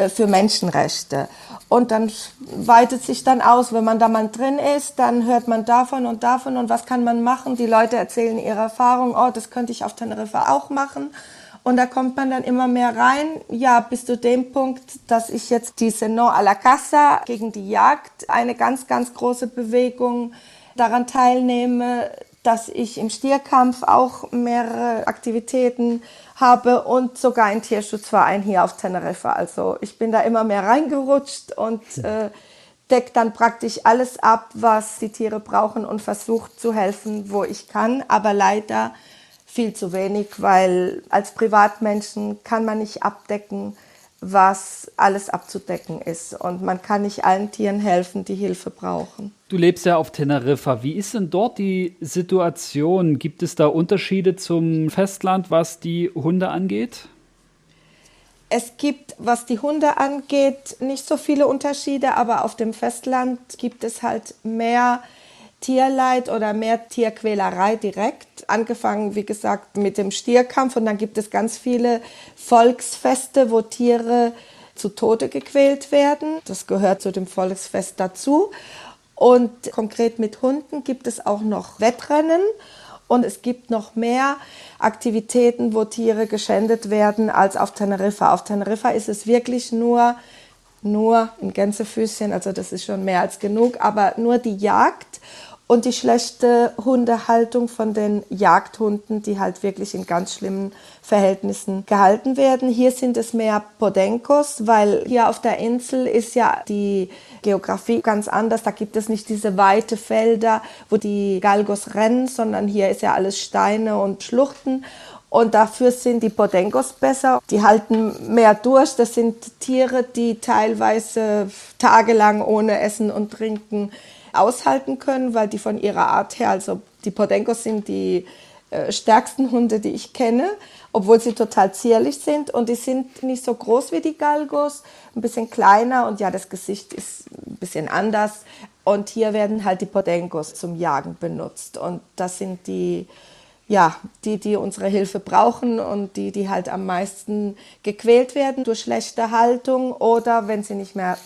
für Menschenrechte. Und dann weitet sich dann aus, wenn man da mal drin ist, dann hört man davon und davon und was kann man machen. Die Leute erzählen ihre Erfahrung, oh, das könnte ich auf Teneriffa auch machen. Und da kommt man dann immer mehr rein, ja, bis zu dem Punkt, dass ich jetzt diese No a la Casa gegen die Jagd, eine ganz, ganz große Bewegung daran teilnehme, dass ich im Stierkampf auch mehrere Aktivitäten habe und sogar einen Tierschutzverein hier auf Teneriffa. Also ich bin da immer mehr reingerutscht und äh, deckt dann praktisch alles ab, was die Tiere brauchen und versucht zu helfen, wo ich kann. Aber leider viel zu wenig, weil als Privatmenschen kann man nicht abdecken, was alles abzudecken ist. Und man kann nicht allen Tieren helfen, die Hilfe brauchen. Du lebst ja auf Teneriffa. Wie ist denn dort die Situation? Gibt es da Unterschiede zum Festland, was die Hunde angeht? Es gibt, was die Hunde angeht, nicht so viele Unterschiede, aber auf dem Festland gibt es halt mehr Tierleid oder mehr Tierquälerei direkt. Angefangen, wie gesagt, mit dem Stierkampf und dann gibt es ganz viele Volksfeste, wo Tiere zu Tode gequält werden. Das gehört zu dem Volksfest dazu. Und konkret mit Hunden gibt es auch noch Wettrennen und es gibt noch mehr Aktivitäten, wo Tiere geschändet werden als auf Teneriffa. Auf Teneriffa ist es wirklich nur, nur ein Gänsefüßchen, also das ist schon mehr als genug, aber nur die Jagd und die schlechte Hundehaltung von den Jagdhunden, die halt wirklich in ganz schlimmen Verhältnissen gehalten werden. Hier sind es mehr Podenkos, weil hier auf der Insel ist ja die Geografie ganz anders. Da gibt es nicht diese weite Felder, wo die Galgos rennen, sondern hier ist ja alles Steine und Schluchten. Und dafür sind die Podenkos besser. Die halten mehr durch. Das sind Tiere, die teilweise tagelang ohne Essen und Trinken aushalten können, weil die von ihrer Art her, also die Podenkos sind die äh, stärksten Hunde, die ich kenne, obwohl sie total zierlich sind und die sind nicht so groß wie die Galgos, ein bisschen kleiner und ja, das Gesicht ist ein bisschen anders. Und hier werden halt die Podenkos zum Jagen benutzt und das sind die, ja, die, die unsere Hilfe brauchen und die, die halt am meisten gequält werden durch schlechte Haltung oder wenn sie nicht mehr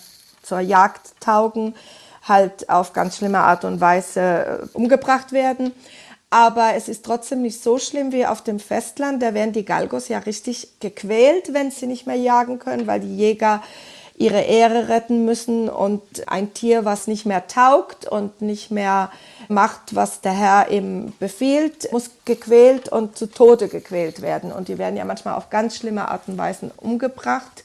zur Jagd taugen, halt auf ganz schlimme Art und Weise äh, umgebracht werden. Aber es ist trotzdem nicht so schlimm wie auf dem Festland. Da werden die Galgos ja richtig gequält, wenn sie nicht mehr jagen können, weil die Jäger ihre Ehre retten müssen und ein Tier, was nicht mehr taugt und nicht mehr macht, was der Herr ihm befiehlt, muss gequält und zu Tode gequält werden. Und die werden ja manchmal auf ganz schlimme Art und Weise umgebracht,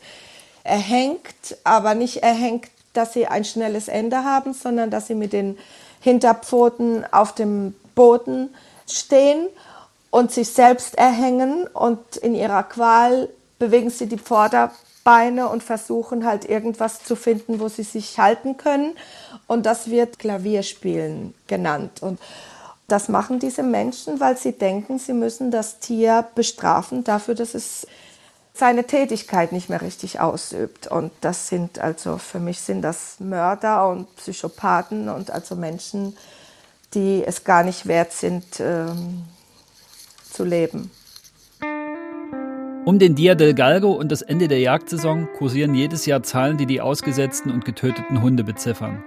erhängt, aber nicht erhängt, dass sie ein schnelles Ende haben, sondern dass sie mit den Hinterpfoten auf dem Boden stehen und sich selbst erhängen und in ihrer Qual bewegen sie die Vorderbeine und versuchen halt irgendwas zu finden, wo sie sich halten können. Und das wird Klavierspielen genannt. Und das machen diese Menschen, weil sie denken, sie müssen das Tier bestrafen dafür, dass es seine Tätigkeit nicht mehr richtig ausübt. Und das sind also, für mich sind das Mörder und Psychopathen und also Menschen, die es gar nicht wert sind, ähm, zu leben. Um den Dia del Galgo und das Ende der Jagdsaison kursieren jedes Jahr Zahlen, die die ausgesetzten und getöteten Hunde beziffern.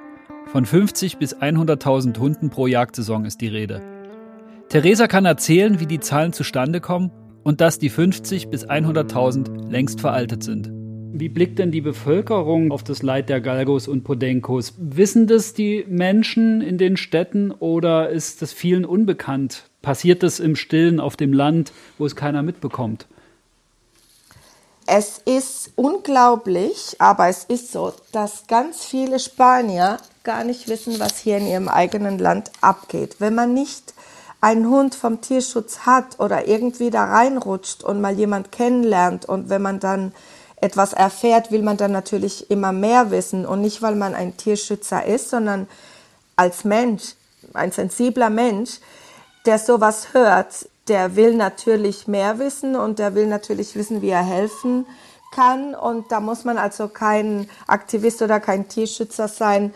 Von 50 bis 100.000 Hunden pro Jagdsaison ist die Rede. Theresa kann erzählen, wie die Zahlen zustande kommen und dass die 50 bis 100.000 längst veraltet sind. Wie blickt denn die Bevölkerung auf das Leid der Galgos und Podenkos? Wissen das die Menschen in den Städten oder ist das vielen unbekannt? Passiert das im Stillen auf dem Land, wo es keiner mitbekommt? Es ist unglaublich, aber es ist so, dass ganz viele Spanier gar nicht wissen, was hier in ihrem eigenen Land abgeht. Wenn man nicht einen Hund vom Tierschutz hat oder irgendwie da reinrutscht und mal jemand kennenlernt und wenn man dann etwas erfährt, will man dann natürlich immer mehr wissen und nicht, weil man ein Tierschützer ist, sondern als Mensch, ein sensibler Mensch, der sowas hört, der will natürlich mehr wissen und der will natürlich wissen, wie er helfen kann. Und da muss man also kein Aktivist oder kein Tierschützer sein,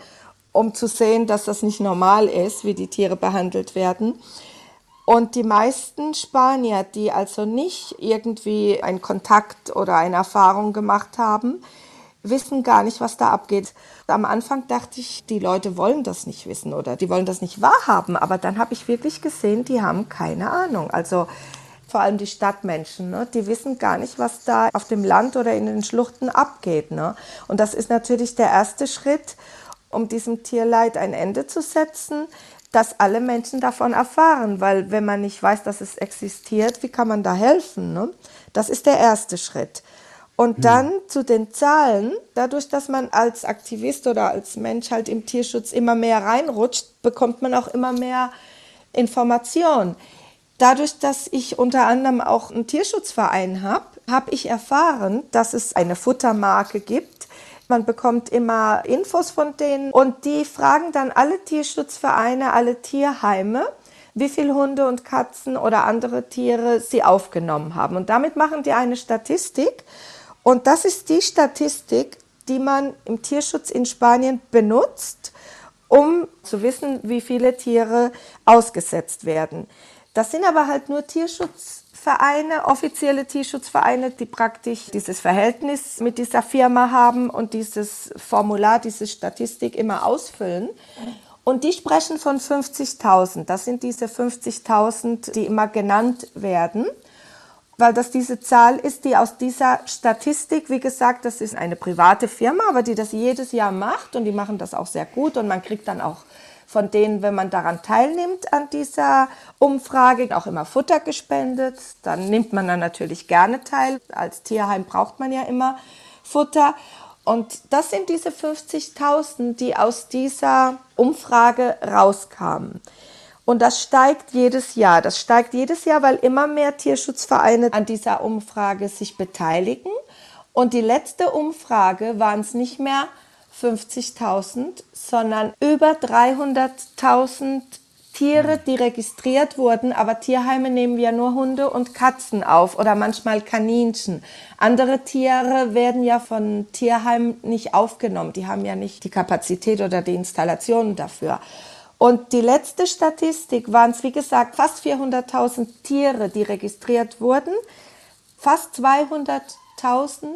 um zu sehen, dass das nicht normal ist, wie die Tiere behandelt werden. Und die meisten Spanier, die also nicht irgendwie einen Kontakt oder eine Erfahrung gemacht haben, wissen gar nicht, was da abgeht. Am Anfang dachte ich, die Leute wollen das nicht wissen oder die wollen das nicht wahrhaben. Aber dann habe ich wirklich gesehen, die haben keine Ahnung. Also vor allem die Stadtmenschen, ne? die wissen gar nicht, was da auf dem Land oder in den Schluchten abgeht. Ne? Und das ist natürlich der erste Schritt, um diesem Tierleid ein Ende zu setzen, dass alle Menschen davon erfahren, weil wenn man nicht weiß, dass es existiert, wie kann man da helfen? Ne? Das ist der erste Schritt. Und hm. dann zu den Zahlen, dadurch, dass man als Aktivist oder als Mensch halt im Tierschutz immer mehr reinrutscht, bekommt man auch immer mehr Information. Dadurch, dass ich unter anderem auch einen Tierschutzverein habe, habe ich erfahren, dass es eine Futtermarke gibt, man bekommt immer Infos von denen und die fragen dann alle Tierschutzvereine, alle Tierheime, wie viele Hunde und Katzen oder andere Tiere sie aufgenommen haben. Und damit machen die eine Statistik. Und das ist die Statistik, die man im Tierschutz in Spanien benutzt, um zu wissen, wie viele Tiere ausgesetzt werden. Das sind aber halt nur Tierschutz Vereine, offizielle Tierschutzvereine, die praktisch dieses Verhältnis mit dieser Firma haben und dieses Formular, diese Statistik immer ausfüllen. Und die sprechen von 50.000. Das sind diese 50.000, die immer genannt werden, weil das diese Zahl ist, die aus dieser Statistik, wie gesagt, das ist eine private Firma, aber die das jedes Jahr macht und die machen das auch sehr gut und man kriegt dann auch von denen, wenn man daran teilnimmt an dieser Umfrage, auch immer Futter gespendet. Dann nimmt man dann natürlich gerne teil. Als Tierheim braucht man ja immer Futter. Und das sind diese 50.000, die aus dieser Umfrage rauskamen. Und das steigt jedes Jahr. Das steigt jedes Jahr, weil immer mehr Tierschutzvereine an dieser Umfrage sich beteiligen. Und die letzte Umfrage waren es nicht mehr 50.000, sondern über 300.000 Tiere, die registriert wurden, aber Tierheime nehmen ja nur Hunde und Katzen auf oder manchmal Kaninchen. Andere Tiere werden ja von Tierheimen nicht aufgenommen. Die haben ja nicht die Kapazität oder die Installationen dafür. Und die letzte Statistik waren es, wie gesagt, fast 400.000 Tiere, die registriert wurden, fast 200.000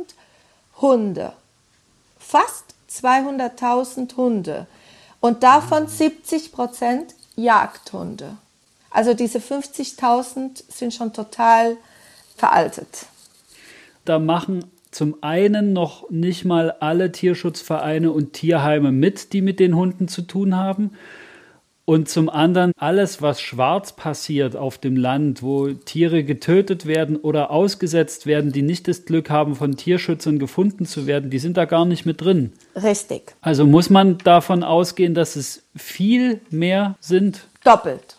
Hunde. Fast 200.000 Hunde und davon 70 Prozent Jagdhunde. Also diese 50.000 sind schon total veraltet. Da machen zum einen noch nicht mal alle Tierschutzvereine und Tierheime mit, die mit den Hunden zu tun haben. Und zum anderen alles, was schwarz passiert auf dem Land, wo Tiere getötet werden oder ausgesetzt werden, die nicht das Glück haben, von Tierschützern gefunden zu werden, die sind da gar nicht mit drin. Richtig. Also muss man davon ausgehen, dass es viel mehr sind? Doppelt.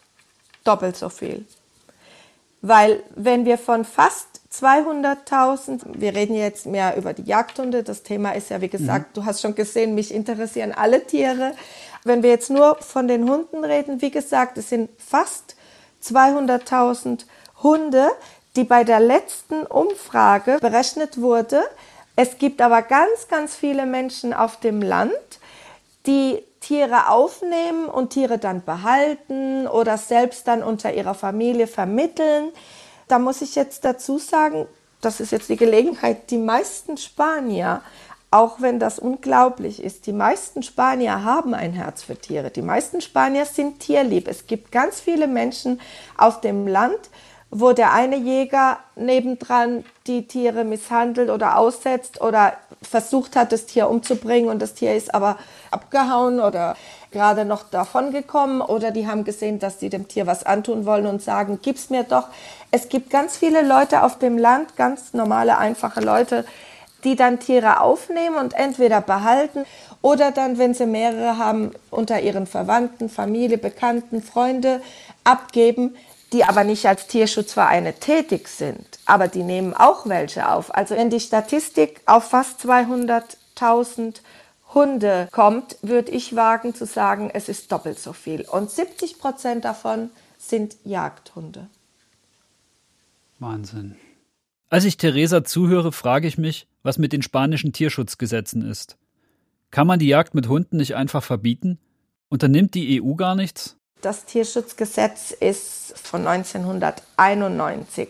Doppelt so viel. Weil wenn wir von fast 200.000, wir reden jetzt mehr über die Jagdhunde, das Thema ist ja, wie gesagt, mhm. du hast schon gesehen, mich interessieren alle Tiere. Wenn wir jetzt nur von den Hunden reden, wie gesagt, es sind fast 200.000 Hunde, die bei der letzten Umfrage berechnet wurde. Es gibt aber ganz, ganz viele Menschen auf dem Land, die Tiere aufnehmen und Tiere dann behalten oder selbst dann unter ihrer Familie vermitteln. Da muss ich jetzt dazu sagen, das ist jetzt die Gelegenheit, die meisten Spanier auch wenn das unglaublich ist. Die meisten Spanier haben ein Herz für Tiere. Die meisten Spanier sind tierlieb. Es gibt ganz viele Menschen auf dem Land, wo der eine Jäger nebendran die Tiere misshandelt oder aussetzt oder versucht hat, das Tier umzubringen und das Tier ist aber abgehauen oder gerade noch davon gekommen oder die haben gesehen, dass sie dem Tier was antun wollen und sagen, gib's mir doch. Es gibt ganz viele Leute auf dem Land, ganz normale, einfache Leute, die dann Tiere aufnehmen und entweder behalten oder dann, wenn sie mehrere haben, unter ihren Verwandten, Familie, Bekannten, Freunde abgeben, die aber nicht als Tierschutzvereine tätig sind. Aber die nehmen auch welche auf. Also wenn die Statistik auf fast 200.000 Hunde kommt, würde ich wagen zu sagen, es ist doppelt so viel. Und 70 Prozent davon sind Jagdhunde. Wahnsinn. Als ich Theresa zuhöre, frage ich mich, was mit den spanischen Tierschutzgesetzen ist. Kann man die Jagd mit Hunden nicht einfach verbieten? Unternimmt die EU gar nichts? Das Tierschutzgesetz ist von 1991.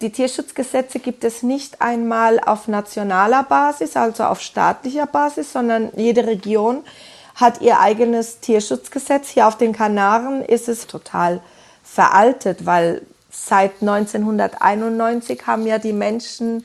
Die Tierschutzgesetze gibt es nicht einmal auf nationaler Basis, also auf staatlicher Basis, sondern jede Region hat ihr eigenes Tierschutzgesetz. Hier auf den Kanaren ist es total veraltet, weil seit 1991 haben ja die Menschen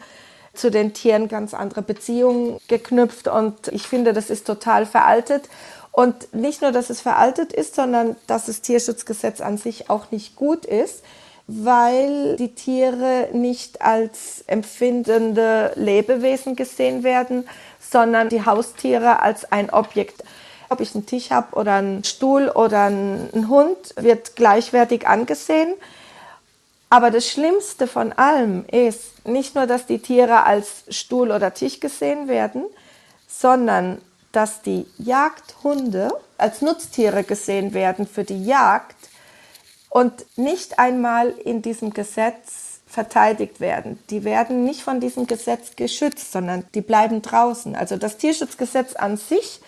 zu den Tieren ganz andere Beziehungen geknüpft und ich finde, das ist total veraltet. Und nicht nur, dass es veraltet ist, sondern dass das Tierschutzgesetz an sich auch nicht gut ist, weil die Tiere nicht als empfindende Lebewesen gesehen werden, sondern die Haustiere als ein Objekt. Ob ich einen Tisch habe oder einen Stuhl oder einen Hund, wird gleichwertig angesehen. Aber das Schlimmste von allem ist nicht nur, dass die Tiere als Stuhl oder Tisch gesehen werden, sondern dass die Jagdhunde als Nutztiere gesehen werden für die Jagd und nicht einmal in diesem Gesetz verteidigt werden. Die werden nicht von diesem Gesetz geschützt, sondern die bleiben draußen. Also das Tierschutzgesetz an sich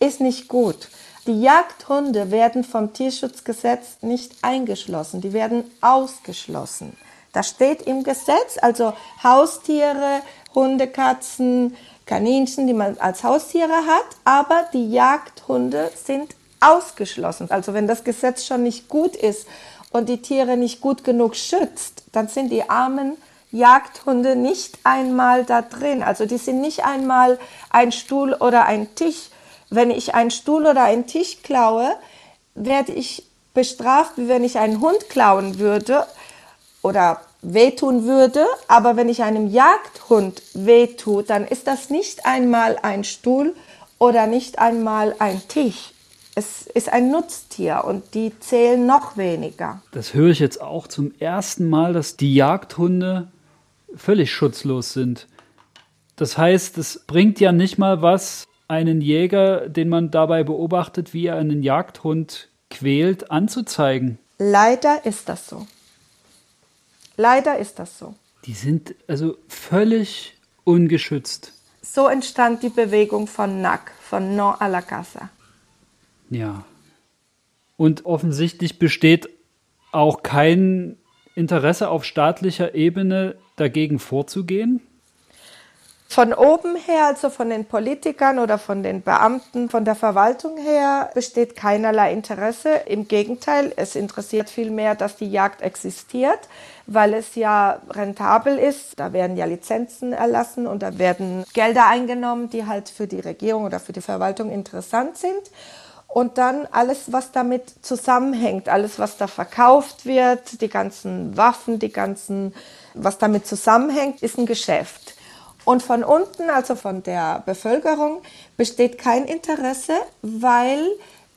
ist nicht gut. Die Jagdhunde werden vom Tierschutzgesetz nicht eingeschlossen, die werden ausgeschlossen. Da steht im Gesetz, also Haustiere, Hunde, Katzen, Kaninchen, die man als Haustiere hat, aber die Jagdhunde sind ausgeschlossen. Also wenn das Gesetz schon nicht gut ist und die Tiere nicht gut genug schützt, dann sind die armen Jagdhunde nicht einmal da drin. Also die sind nicht einmal ein Stuhl oder ein Tisch wenn ich einen Stuhl oder einen Tisch klaue, werde ich bestraft, wie wenn ich einen Hund klauen würde oder wehtun würde. Aber wenn ich einem Jagdhund wehtue, dann ist das nicht einmal ein Stuhl oder nicht einmal ein Tisch. Es ist ein Nutztier und die zählen noch weniger. Das höre ich jetzt auch zum ersten Mal, dass die Jagdhunde völlig schutzlos sind. Das heißt, es bringt ja nicht mal was, einen Jäger, den man dabei beobachtet, wie er einen Jagdhund quält, anzuzeigen. Leider ist das so. Leider ist das so. Die sind also völlig ungeschützt. So entstand die Bewegung von NAC, von No a la Casa. Ja. Und offensichtlich besteht auch kein Interesse auf staatlicher Ebene dagegen vorzugehen? Von oben her, also von den Politikern oder von den Beamten, von der Verwaltung her, besteht keinerlei Interesse. Im Gegenteil, es interessiert vielmehr, dass die Jagd existiert, weil es ja rentabel ist. Da werden ja Lizenzen erlassen und da werden Gelder eingenommen, die halt für die Regierung oder für die Verwaltung interessant sind. Und dann alles, was damit zusammenhängt, alles, was da verkauft wird, die ganzen Waffen, die ganzen, was damit zusammenhängt, ist ein Geschäft. Und von unten, also von der Bevölkerung, besteht kein Interesse, weil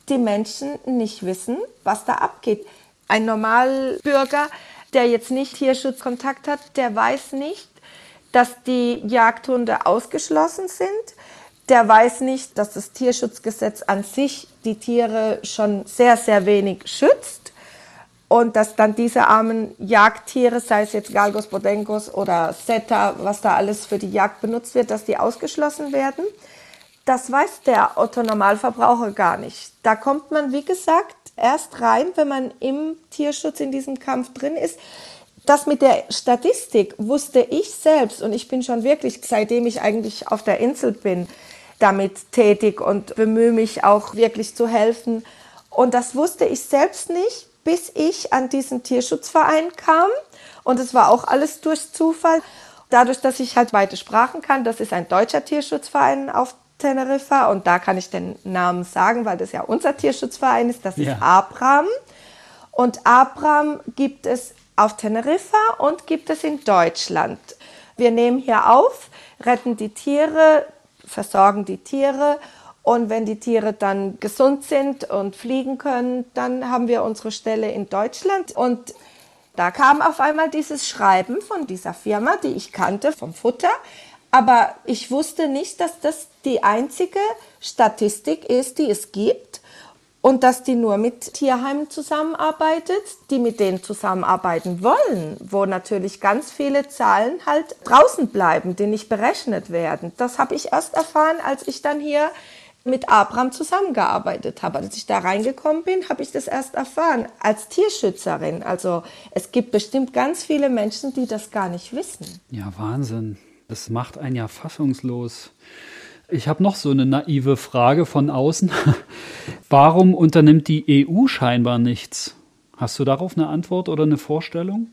die Menschen nicht wissen, was da abgeht. Ein Normalbürger, der jetzt nicht Tierschutzkontakt hat, der weiß nicht, dass die Jagdhunde ausgeschlossen sind. Der weiß nicht, dass das Tierschutzgesetz an sich die Tiere schon sehr, sehr wenig schützt und dass dann diese armen Jagdtiere, sei es jetzt Galgos bodenkos oder Seta, was da alles für die Jagd benutzt wird, dass die ausgeschlossen werden. Das weiß der Otto Normalverbraucher gar nicht. Da kommt man, wie gesagt, erst rein, wenn man im Tierschutz in diesem Kampf drin ist. Das mit der Statistik wusste ich selbst und ich bin schon wirklich, seitdem ich eigentlich auf der Insel bin, damit tätig und bemühe mich auch wirklich zu helfen. Und das wusste ich selbst nicht, bis ich an diesen Tierschutzverein kam. Und es war auch alles durch Zufall. Dadurch, dass ich halt beide Sprachen kann, das ist ein deutscher Tierschutzverein auf Teneriffa und da kann ich den Namen sagen, weil das ja unser Tierschutzverein ist, das ja. ist Abram. Und Abram gibt es auf Teneriffa und gibt es in Deutschland. Wir nehmen hier auf, retten die Tiere, versorgen die Tiere und wenn die Tiere dann gesund sind und fliegen können, dann haben wir unsere Stelle in Deutschland. Und da kam auf einmal dieses Schreiben von dieser Firma, die ich kannte, vom Futter. Aber ich wusste nicht, dass das die einzige Statistik ist, die es gibt und dass die nur mit Tierheimen zusammenarbeitet, die mit denen zusammenarbeiten wollen, wo natürlich ganz viele Zahlen halt draußen bleiben, die nicht berechnet werden. Das habe ich erst erfahren, als ich dann hier mit Abraham zusammengearbeitet habe. Als ich da reingekommen bin, habe ich das erst erfahren als Tierschützerin. Also es gibt bestimmt ganz viele Menschen, die das gar nicht wissen. Ja, Wahnsinn. Das macht einen ja fassungslos. Ich habe noch so eine naive Frage von außen. Warum unternimmt die EU scheinbar nichts? Hast du darauf eine Antwort oder eine Vorstellung?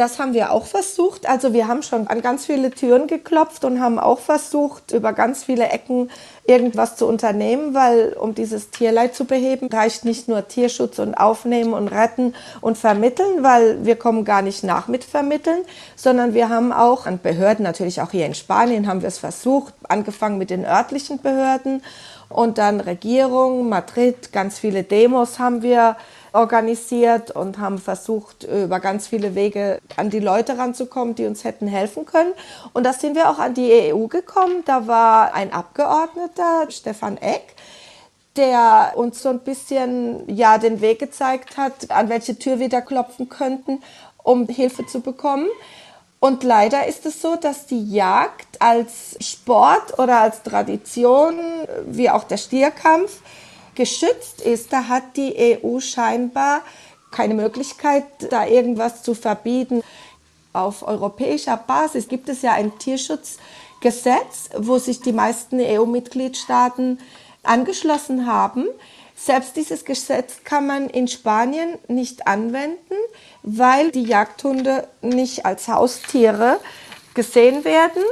Das haben wir auch versucht. Also wir haben schon an ganz viele Türen geklopft und haben auch versucht, über ganz viele Ecken irgendwas zu unternehmen, weil um dieses Tierleid zu beheben, reicht nicht nur Tierschutz und Aufnehmen und Retten und Vermitteln, weil wir kommen gar nicht nach mit Vermitteln, sondern wir haben auch an Behörden, natürlich auch hier in Spanien haben wir es versucht, angefangen mit den örtlichen Behörden und dann Regierung, Madrid, ganz viele Demos haben wir organisiert und haben versucht, über ganz viele Wege an die Leute ranzukommen, die uns hätten helfen können. Und da sind wir auch an die EU gekommen. Da war ein Abgeordneter, Stefan Eck, der uns so ein bisschen ja den Weg gezeigt hat, an welche Tür wir da klopfen könnten, um Hilfe zu bekommen. Und leider ist es so, dass die Jagd als Sport oder als Tradition, wie auch der Stierkampf, geschützt ist, da hat die EU scheinbar keine Möglichkeit, da irgendwas zu verbieten. Auf europäischer Basis gibt es ja ein Tierschutzgesetz, wo sich die meisten EU-Mitgliedstaaten angeschlossen haben. Selbst dieses Gesetz kann man in Spanien nicht anwenden, weil die Jagdhunde nicht als Haustiere gesehen werden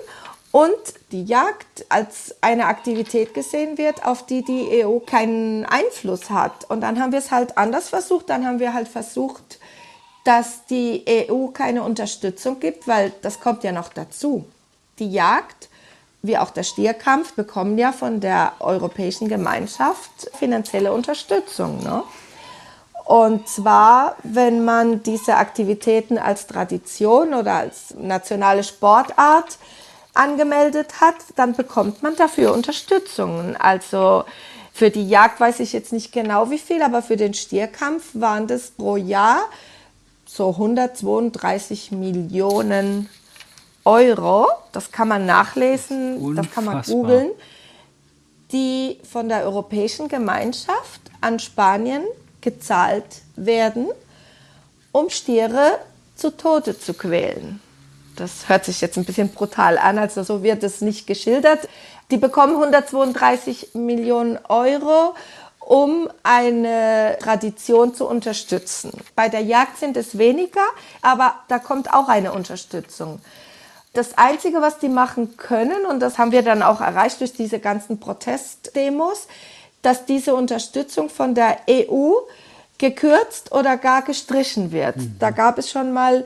und die Jagd als eine Aktivität gesehen wird, auf die die EU keinen Einfluss hat. Und dann haben wir es halt anders versucht. Dann haben wir halt versucht, dass die EU keine Unterstützung gibt, weil das kommt ja noch dazu. Die Jagd, wie auch der Stierkampf, bekommen ja von der Europäischen Gemeinschaft finanzielle Unterstützung. Ne? Und zwar, wenn man diese Aktivitäten als Tradition oder als nationale Sportart angemeldet hat, dann bekommt man dafür Unterstützungen. Also für die Jagd weiß ich jetzt nicht genau wie viel, aber für den Stierkampf waren das pro Jahr so 132 Millionen Euro. Das kann man nachlesen, das, das kann man googeln, die von der Europäischen Gemeinschaft an Spanien gezahlt werden, um Stiere zu Tode zu quälen. Das hört sich jetzt ein bisschen brutal an, also so wird es nicht geschildert. Die bekommen 132 Millionen Euro, um eine Tradition zu unterstützen. Bei der Jagd sind es weniger, aber da kommt auch eine Unterstützung. Das Einzige, was die machen können, und das haben wir dann auch erreicht durch diese ganzen Protestdemos, dass diese Unterstützung von der EU gekürzt oder gar gestrichen wird. Mhm. Da gab es schon mal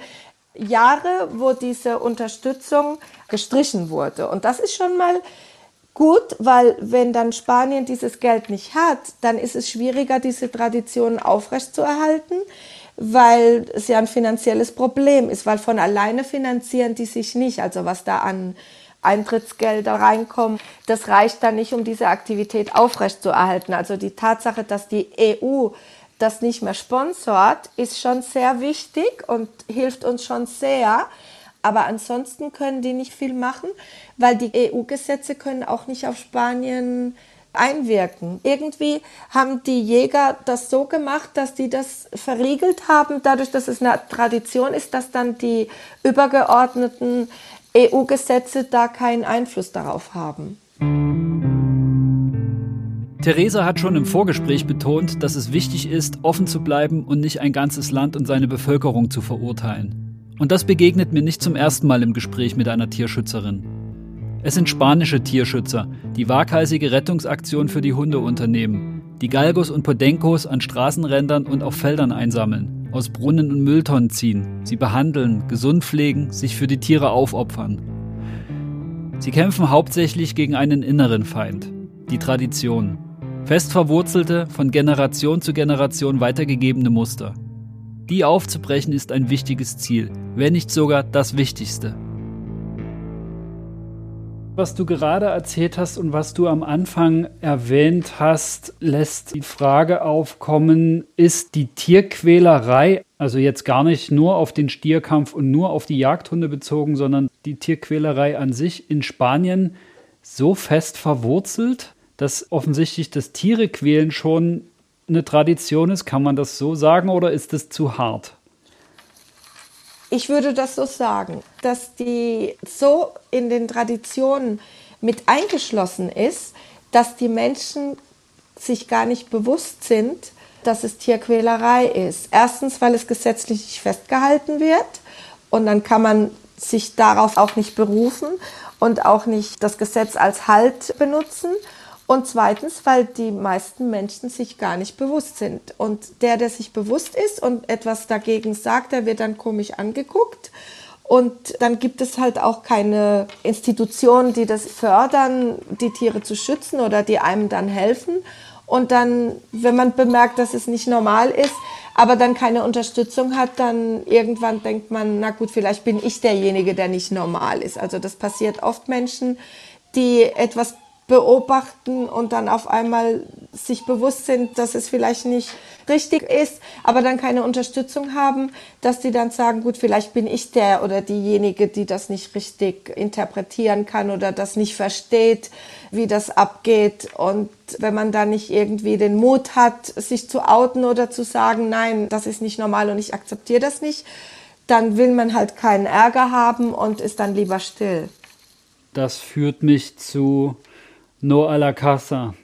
Jahre, wo diese Unterstützung gestrichen wurde. Und das ist schon mal gut, weil wenn dann Spanien dieses Geld nicht hat, dann ist es schwieriger, diese Traditionen aufrechtzuerhalten, weil es ja ein finanzielles Problem ist, weil von alleine finanzieren die sich nicht. Also was da an Eintrittsgelder reinkommen, das reicht dann nicht, um diese Aktivität aufrechtzuerhalten. Also die Tatsache, dass die EU das nicht mehr sponsort, ist schon sehr wichtig und hilft uns schon sehr. Aber ansonsten können die nicht viel machen, weil die EU-Gesetze können auch nicht auf Spanien einwirken. Irgendwie haben die Jäger das so gemacht, dass die das verriegelt haben, dadurch, dass es eine Tradition ist, dass dann die übergeordneten EU-Gesetze da keinen Einfluss darauf haben. Theresa hat schon im Vorgespräch betont, dass es wichtig ist, offen zu bleiben und nicht ein ganzes Land und seine Bevölkerung zu verurteilen. Und das begegnet mir nicht zum ersten Mal im Gespräch mit einer Tierschützerin. Es sind spanische Tierschützer, die waghalsige Rettungsaktionen für die Hunde unternehmen, die Galgos und Podencos an Straßenrändern und auf Feldern einsammeln, aus Brunnen und Mülltonnen ziehen, sie behandeln, gesund pflegen, sich für die Tiere aufopfern. Sie kämpfen hauptsächlich gegen einen inneren Feind, die Tradition. Fest verwurzelte, von Generation zu Generation weitergegebene Muster. Die aufzubrechen ist ein wichtiges Ziel, wenn nicht sogar das Wichtigste. Was du gerade erzählt hast und was du am Anfang erwähnt hast, lässt die Frage aufkommen, ist die Tierquälerei, also jetzt gar nicht nur auf den Stierkampf und nur auf die Jagdhunde bezogen, sondern die Tierquälerei an sich in Spanien so fest verwurzelt, dass offensichtlich das Tiere quälen schon eine Tradition ist. Kann man das so sagen oder ist das zu hart? Ich würde das so sagen, dass die so in den Traditionen mit eingeschlossen ist, dass die Menschen sich gar nicht bewusst sind, dass es Tierquälerei ist. Erstens, weil es gesetzlich nicht festgehalten wird und dann kann man sich darauf auch nicht berufen und auch nicht das Gesetz als Halt benutzen. Und zweitens, weil die meisten Menschen sich gar nicht bewusst sind. Und der, der sich bewusst ist und etwas dagegen sagt, der wird dann komisch angeguckt. Und dann gibt es halt auch keine Institutionen, die das fördern, die Tiere zu schützen oder die einem dann helfen. Und dann, wenn man bemerkt, dass es nicht normal ist, aber dann keine Unterstützung hat, dann irgendwann denkt man, na gut, vielleicht bin ich derjenige, der nicht normal ist. Also das passiert oft Menschen, die etwas beobachten und dann auf einmal sich bewusst sind, dass es vielleicht nicht richtig ist, aber dann keine Unterstützung haben, dass die dann sagen, gut, vielleicht bin ich der oder diejenige, die das nicht richtig interpretieren kann oder das nicht versteht, wie das abgeht. Und wenn man dann nicht irgendwie den Mut hat, sich zu outen oder zu sagen, nein, das ist nicht normal und ich akzeptiere das nicht, dann will man halt keinen Ärger haben und ist dann lieber still. Das führt mich zu no a la casa.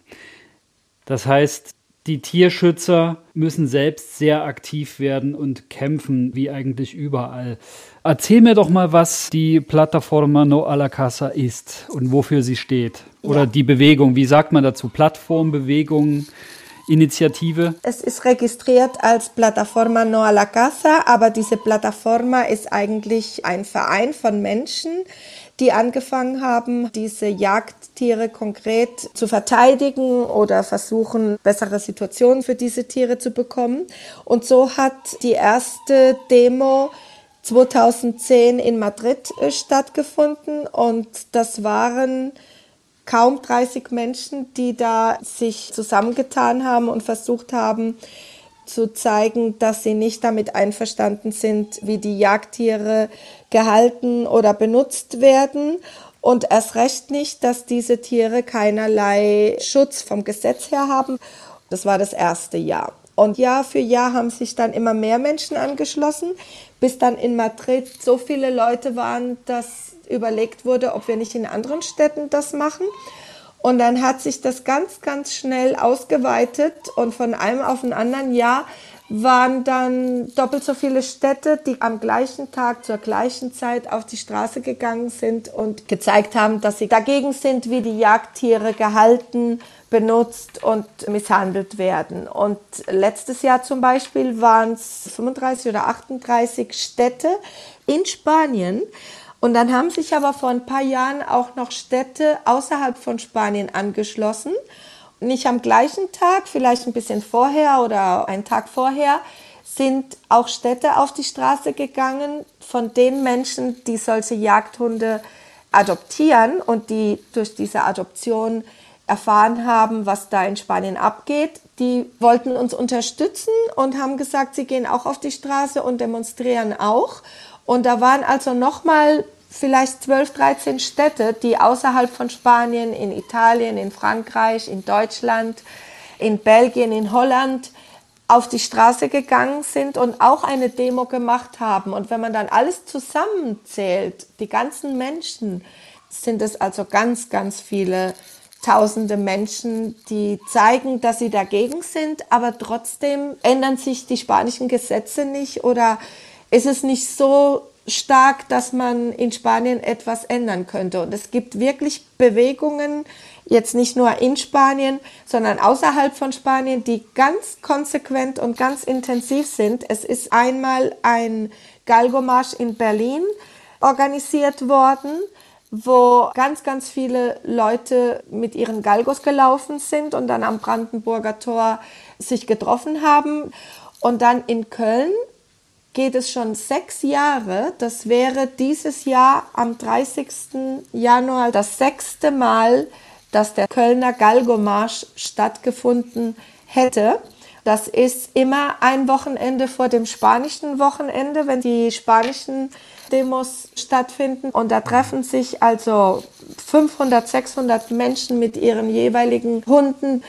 Das heißt, die Tierschützer müssen selbst sehr aktiv werden und kämpfen, wie eigentlich überall. Erzähl mir doch mal, was die Plataforma No a la Casa ist und wofür sie steht. Oder ja. die Bewegung, wie sagt man dazu? Plattform, Bewegung, Initiative? Es ist registriert als Plataforma No a la Casa, aber diese Plataforma ist eigentlich ein Verein von Menschen, die angefangen haben, diese Jagdtiere konkret zu verteidigen oder versuchen, bessere Situationen für diese Tiere zu bekommen. Und so hat die erste Demo 2010 in Madrid äh, stattgefunden und das waren kaum 30 Menschen, die da sich zusammengetan haben und versucht haben, zu zeigen, dass sie nicht damit einverstanden sind, wie die Jagdtiere gehalten oder benutzt werden. Und erst recht nicht, dass diese Tiere keinerlei Schutz vom Gesetz her haben. Das war das erste Jahr. Und Jahr für Jahr haben sich dann immer mehr Menschen angeschlossen, bis dann in Madrid so viele Leute waren, dass überlegt wurde, ob wir nicht in anderen Städten das machen. Und dann hat sich das ganz, ganz schnell ausgeweitet und von einem auf den anderen Jahr waren dann doppelt so viele Städte, die am gleichen Tag zur gleichen Zeit auf die Straße gegangen sind und gezeigt haben, dass sie dagegen sind, wie die Jagdtiere gehalten, benutzt und misshandelt werden. Und letztes Jahr zum Beispiel waren es 35 oder 38 Städte in Spanien. Und dann haben sich aber vor ein paar Jahren auch noch Städte außerhalb von Spanien angeschlossen nicht am gleichen Tag, vielleicht ein bisschen vorher oder einen Tag vorher, sind auch Städte auf die Straße gegangen von den Menschen, die solche Jagdhunde adoptieren und die durch diese Adoption erfahren haben, was da in Spanien abgeht. Die wollten uns unterstützen und haben gesagt, sie gehen auch auf die Straße und demonstrieren auch. Und da waren also nochmal vielleicht 12, 13 Städte, die außerhalb von Spanien, in Italien, in Frankreich, in Deutschland, in Belgien, in Holland auf die Straße gegangen sind und auch eine Demo gemacht haben. Und wenn man dann alles zusammenzählt, die ganzen Menschen, sind es also ganz, ganz viele tausende Menschen, die zeigen, dass sie dagegen sind, aber trotzdem ändern sich die spanischen Gesetze nicht oder ist es nicht so stark, dass man in Spanien etwas ändern könnte. Und es gibt wirklich Bewegungen, jetzt nicht nur in Spanien, sondern außerhalb von Spanien, die ganz konsequent und ganz intensiv sind. Es ist einmal ein Galgomarsch in Berlin organisiert worden, wo ganz, ganz viele Leute mit ihren Galgos gelaufen sind und dann am Brandenburger Tor sich getroffen haben. Und dann in Köln geht es schon sechs Jahre. Das wäre dieses Jahr am 30. Januar das sechste Mal, dass der Kölner Galgomarsch stattgefunden hätte. Das ist immer ein Wochenende vor dem spanischen Wochenende, wenn die spanischen Demos stattfinden. Und da treffen sich also 500, 600 Menschen mit ihren jeweiligen Hunden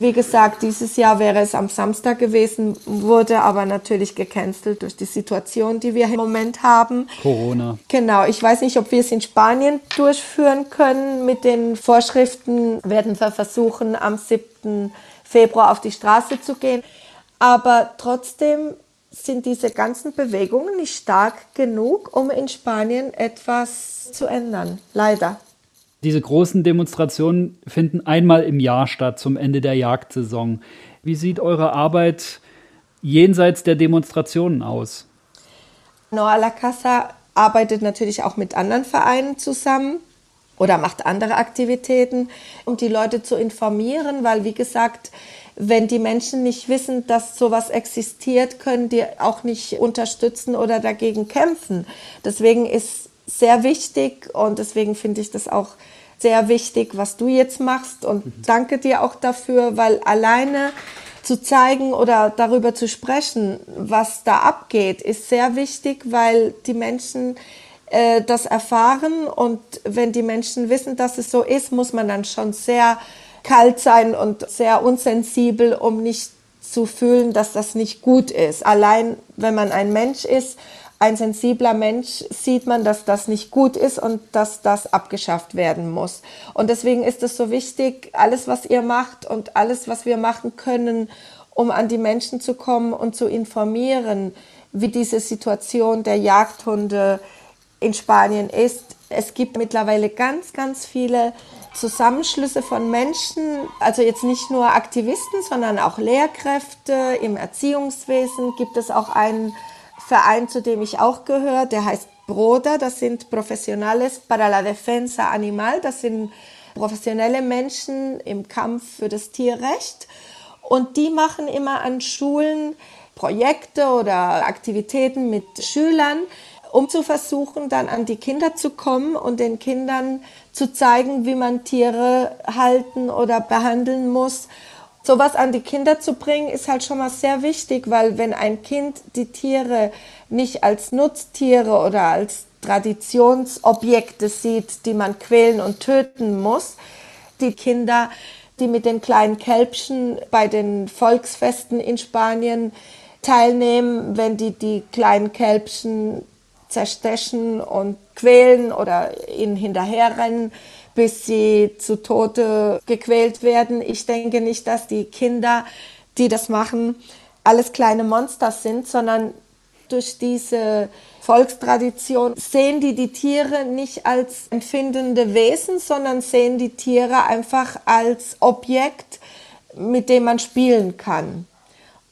wie gesagt, dieses Jahr wäre es am Samstag gewesen, wurde aber natürlich gecancelt durch die Situation, die wir im Moment haben. Corona. Genau. Ich weiß nicht, ob wir es in Spanien durchführen können. Mit den Vorschriften werden wir versuchen, am 7. Februar auf die Straße zu gehen. Aber trotzdem sind diese ganzen Bewegungen nicht stark genug, um in Spanien etwas zu ändern. Leider. Diese großen Demonstrationen finden einmal im Jahr statt zum Ende der Jagdsaison. Wie sieht eure Arbeit jenseits der Demonstrationen aus? Noa la Casa arbeitet natürlich auch mit anderen Vereinen zusammen oder macht andere Aktivitäten, um die Leute zu informieren, weil wie gesagt, wenn die Menschen nicht wissen, dass sowas existiert, können die auch nicht unterstützen oder dagegen kämpfen. Deswegen ist sehr wichtig und deswegen finde ich das auch sehr wichtig, was du jetzt machst und mhm. danke dir auch dafür, weil alleine zu zeigen oder darüber zu sprechen, was da abgeht, ist sehr wichtig, weil die Menschen äh, das erfahren und wenn die Menschen wissen, dass es so ist, muss man dann schon sehr kalt sein und sehr unsensibel, um nicht zu fühlen, dass das nicht gut ist. Allein wenn man ein Mensch ist, ein sensibler Mensch sieht man, dass das nicht gut ist und dass das abgeschafft werden muss. Und deswegen ist es so wichtig, alles, was ihr macht und alles, was wir machen können, um an die Menschen zu kommen und zu informieren, wie diese Situation der Jagdhunde in Spanien ist. Es gibt mittlerweile ganz, ganz viele Zusammenschlüsse von Menschen, also jetzt nicht nur Aktivisten, sondern auch Lehrkräfte im Erziehungswesen. Gibt es auch einen Verein, zu dem ich auch gehöre, der heißt Broda, das sind Professionales para la Defensa Animal, das sind professionelle Menschen im Kampf für das Tierrecht. Und die machen immer an Schulen Projekte oder Aktivitäten mit Schülern, um zu versuchen, dann an die Kinder zu kommen und den Kindern zu zeigen, wie man Tiere halten oder behandeln muss sowas an die Kinder zu bringen, ist halt schon mal sehr wichtig, weil wenn ein Kind die Tiere nicht als Nutztiere oder als Traditionsobjekte sieht, die man quälen und töten muss, die Kinder, die mit den kleinen Kälbchen bei den Volksfesten in Spanien teilnehmen, wenn die die kleinen Kälbchen zerstechen und quälen oder ihnen hinterherrennen, bis sie zu Tode gequält werden. Ich denke nicht, dass die Kinder, die das machen, alles kleine Monster sind, sondern durch diese Volkstradition sehen die die Tiere nicht als empfindende Wesen, sondern sehen die Tiere einfach als Objekt, mit dem man spielen kann.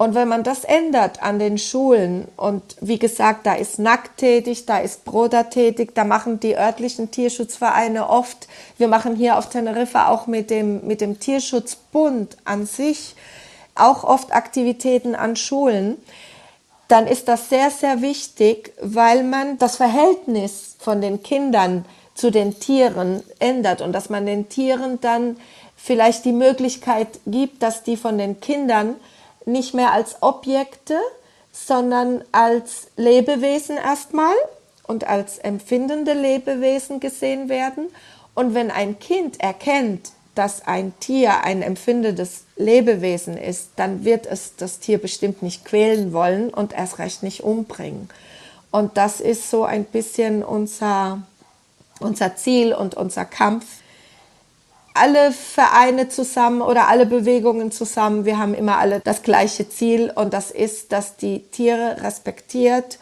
Und wenn man das ändert an den Schulen und wie gesagt, da ist Nackt tätig, da ist Broder tätig, da machen die örtlichen Tierschutzvereine oft, wir machen hier auf Teneriffa auch mit dem, mit dem Tierschutzbund an sich auch oft Aktivitäten an Schulen, dann ist das sehr, sehr wichtig, weil man das Verhältnis von den Kindern zu den Tieren ändert und dass man den Tieren dann vielleicht die Möglichkeit gibt, dass die von den Kindern nicht mehr als Objekte, sondern als Lebewesen erstmal und als empfindende Lebewesen gesehen werden. Und wenn ein Kind erkennt, dass ein Tier ein empfindendes Lebewesen ist, dann wird es das Tier bestimmt nicht quälen wollen und erst recht nicht umbringen. Und das ist so ein bisschen unser, unser Ziel und unser Kampf alle Vereine zusammen oder alle Bewegungen zusammen, wir haben immer alle das gleiche Ziel und das ist, dass die Tiere respektiert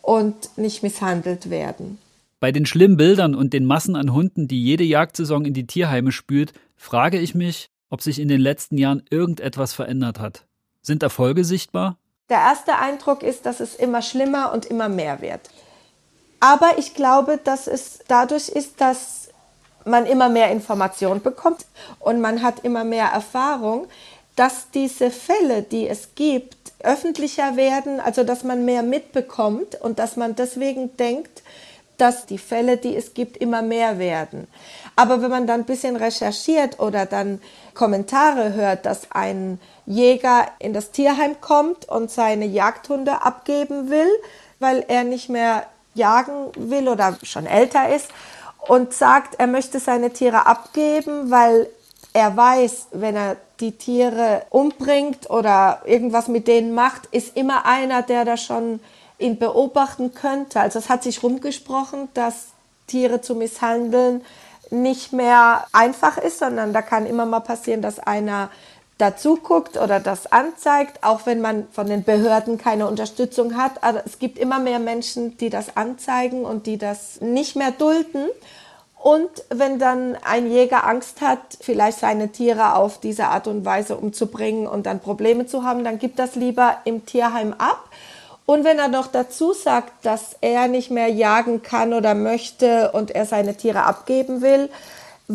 und nicht misshandelt werden. Bei den schlimmen Bildern und den Massen an Hunden, die jede Jagdsaison in die Tierheime spült, frage ich mich, ob sich in den letzten Jahren irgendetwas verändert hat. Sind Erfolge sichtbar? Der erste Eindruck ist, dass es immer schlimmer und immer mehr wird. Aber ich glaube, dass es dadurch ist, dass man immer mehr Information bekommt und man hat immer mehr Erfahrung, dass diese Fälle, die es gibt, öffentlicher werden, also dass man mehr mitbekommt und dass man deswegen denkt, dass die Fälle, die es gibt, immer mehr werden. Aber wenn man dann ein bisschen recherchiert oder dann Kommentare hört, dass ein Jäger in das Tierheim kommt und seine Jagdhunde abgeben will, weil er nicht mehr jagen will oder schon älter ist und sagt, er möchte seine Tiere abgeben, weil er weiß, wenn er die Tiere umbringt oder irgendwas mit denen macht, ist immer einer, der da schon ihn beobachten könnte. Also es hat sich rumgesprochen, dass Tiere zu misshandeln nicht mehr einfach ist, sondern da kann immer mal passieren, dass einer dazu guckt oder das anzeigt, auch wenn man von den Behörden keine Unterstützung hat. Aber es gibt immer mehr Menschen, die das anzeigen und die das nicht mehr dulden. Und wenn dann ein Jäger Angst hat, vielleicht seine Tiere auf diese Art und Weise umzubringen und dann Probleme zu haben, dann gibt das lieber im Tierheim ab. Und wenn er noch dazu sagt, dass er nicht mehr jagen kann oder möchte und er seine Tiere abgeben will,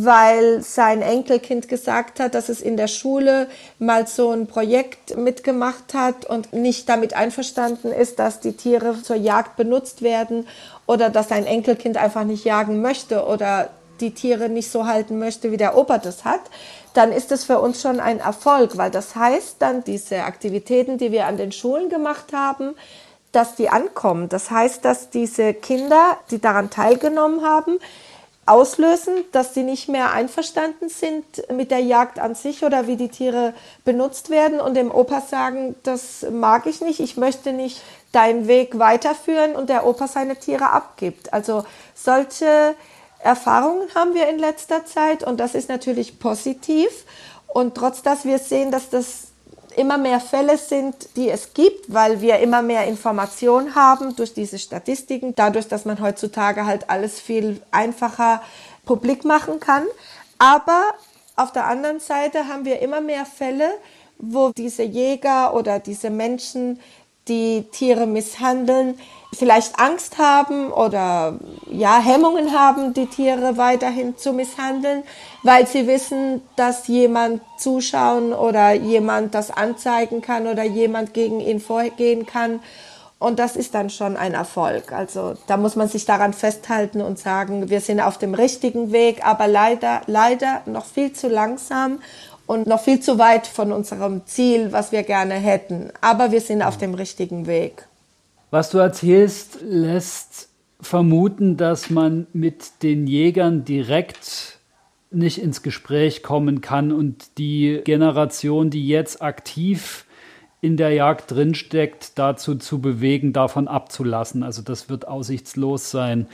weil sein Enkelkind gesagt hat, dass es in der Schule mal so ein Projekt mitgemacht hat und nicht damit einverstanden ist, dass die Tiere zur Jagd benutzt werden oder dass sein Enkelkind einfach nicht jagen möchte oder die Tiere nicht so halten möchte, wie der Opa das hat, dann ist es für uns schon ein Erfolg, weil das heißt dann diese Aktivitäten, die wir an den Schulen gemacht haben, dass die ankommen. Das heißt, dass diese Kinder, die daran teilgenommen haben, auslösen, dass sie nicht mehr einverstanden sind mit der Jagd an sich oder wie die Tiere benutzt werden und dem Opa sagen, das mag ich nicht, ich möchte nicht deinen Weg weiterführen und der Opa seine Tiere abgibt. Also solche Erfahrungen haben wir in letzter Zeit und das ist natürlich positiv. Und trotz dass wir sehen, dass das immer mehr Fälle sind, die es gibt, weil wir immer mehr Informationen haben durch diese Statistiken, dadurch, dass man heutzutage halt alles viel einfacher publik machen kann. Aber auf der anderen Seite haben wir immer mehr Fälle, wo diese Jäger oder diese Menschen, die Tiere misshandeln, vielleicht Angst haben oder ja Hemmungen haben, die Tiere weiterhin zu misshandeln, weil sie wissen, dass jemand zuschauen oder jemand das anzeigen kann oder jemand gegen ihn vorgehen kann. Und das ist dann schon ein Erfolg. Also da muss man sich daran festhalten und sagen, wir sind auf dem richtigen Weg, aber leider, leider noch viel zu langsam und noch viel zu weit von unserem Ziel, was wir gerne hätten. Aber wir sind auf dem richtigen Weg. Was du erzählst, lässt vermuten, dass man mit den Jägern direkt nicht ins Gespräch kommen kann und die Generation, die jetzt aktiv in der Jagd drinsteckt, dazu zu bewegen, davon abzulassen. Also das wird aussichtslos sein.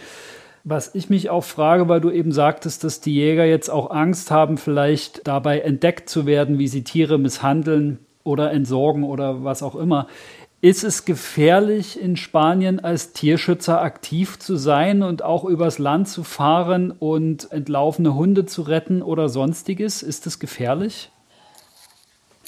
Was ich mich auch frage, weil du eben sagtest, dass die Jäger jetzt auch Angst haben, vielleicht dabei entdeckt zu werden, wie sie Tiere misshandeln oder entsorgen oder was auch immer. Ist es gefährlich, in Spanien als Tierschützer aktiv zu sein und auch übers Land zu fahren und entlaufene Hunde zu retten oder sonstiges? Ist es gefährlich?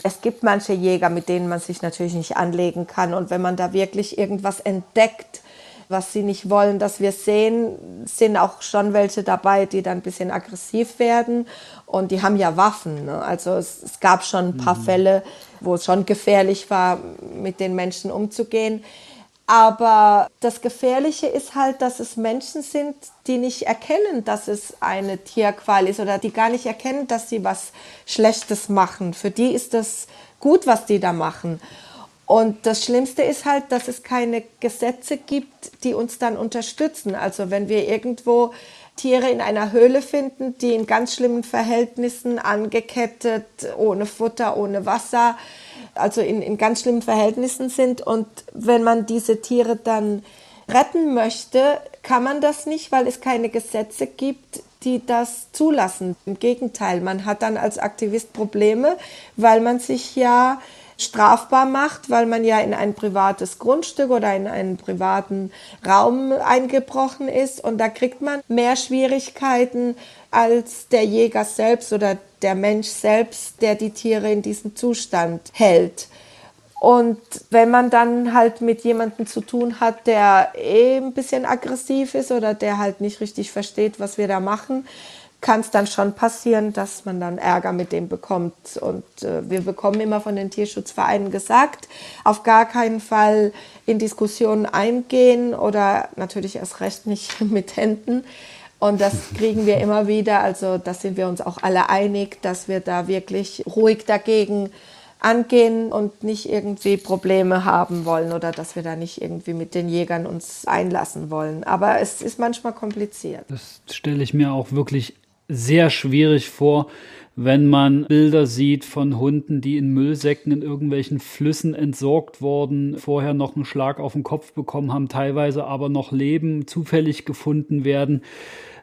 Es gibt manche Jäger, mit denen man sich natürlich nicht anlegen kann. Und wenn man da wirklich irgendwas entdeckt, was sie nicht wollen, dass wir sehen, sind auch schon welche dabei, die dann ein bisschen aggressiv werden. Und die haben ja Waffen. Ne? Also es, es, gab schon ein paar mhm. Fälle, wo es schon gefährlich war, mit den Menschen umzugehen. Aber das Gefährliche ist halt, dass es Menschen sind, die nicht erkennen, dass es eine Tierqual ist oder die gar nicht erkennen, dass sie was Schlechtes machen. Für die ist das gut, was die da machen. Und das Schlimmste ist halt, dass es keine Gesetze gibt, die uns dann unterstützen. Also wenn wir irgendwo Tiere in einer Höhle finden, die in ganz schlimmen Verhältnissen angekettet, ohne Futter, ohne Wasser, also in, in ganz schlimmen Verhältnissen sind. Und wenn man diese Tiere dann retten möchte, kann man das nicht, weil es keine Gesetze gibt, die das zulassen. Im Gegenteil, man hat dann als Aktivist Probleme, weil man sich ja strafbar macht, weil man ja in ein privates Grundstück oder in einen privaten Raum eingebrochen ist und da kriegt man mehr Schwierigkeiten als der Jäger selbst oder der Mensch selbst, der die Tiere in diesem Zustand hält. Und wenn man dann halt mit jemandem zu tun hat, der eh ein bisschen aggressiv ist oder der halt nicht richtig versteht, was wir da machen, kann es dann schon passieren, dass man dann Ärger mit dem bekommt. Und äh, wir bekommen immer von den Tierschutzvereinen gesagt, auf gar keinen Fall in Diskussionen eingehen oder natürlich erst recht nicht mit Händen. Und das kriegen wir immer wieder. Also da sind wir uns auch alle einig, dass wir da wirklich ruhig dagegen angehen und nicht irgendwie Probleme haben wollen oder dass wir da nicht irgendwie mit den Jägern uns einlassen wollen. Aber es ist manchmal kompliziert. Das stelle ich mir auch wirklich sehr schwierig vor, wenn man Bilder sieht von Hunden, die in Müllsäcken in irgendwelchen Flüssen entsorgt wurden, vorher noch einen Schlag auf den Kopf bekommen haben, teilweise aber noch leben, zufällig gefunden werden.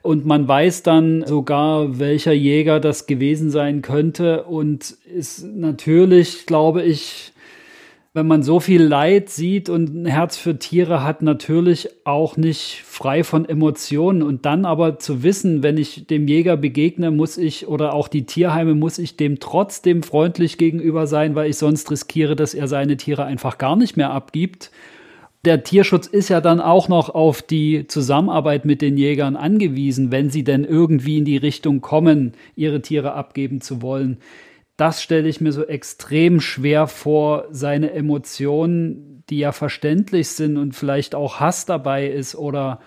Und man weiß dann sogar, welcher Jäger das gewesen sein könnte und ist natürlich, glaube ich, wenn man so viel Leid sieht und ein Herz für Tiere hat, natürlich auch nicht frei von Emotionen. Und dann aber zu wissen, wenn ich dem Jäger begegne, muss ich oder auch die Tierheime, muss ich dem trotzdem freundlich gegenüber sein, weil ich sonst riskiere, dass er seine Tiere einfach gar nicht mehr abgibt. Der Tierschutz ist ja dann auch noch auf die Zusammenarbeit mit den Jägern angewiesen, wenn sie denn irgendwie in die Richtung kommen, ihre Tiere abgeben zu wollen das stelle ich mir so extrem schwer vor, seine Emotionen, die ja verständlich sind und vielleicht auch Hass dabei ist oder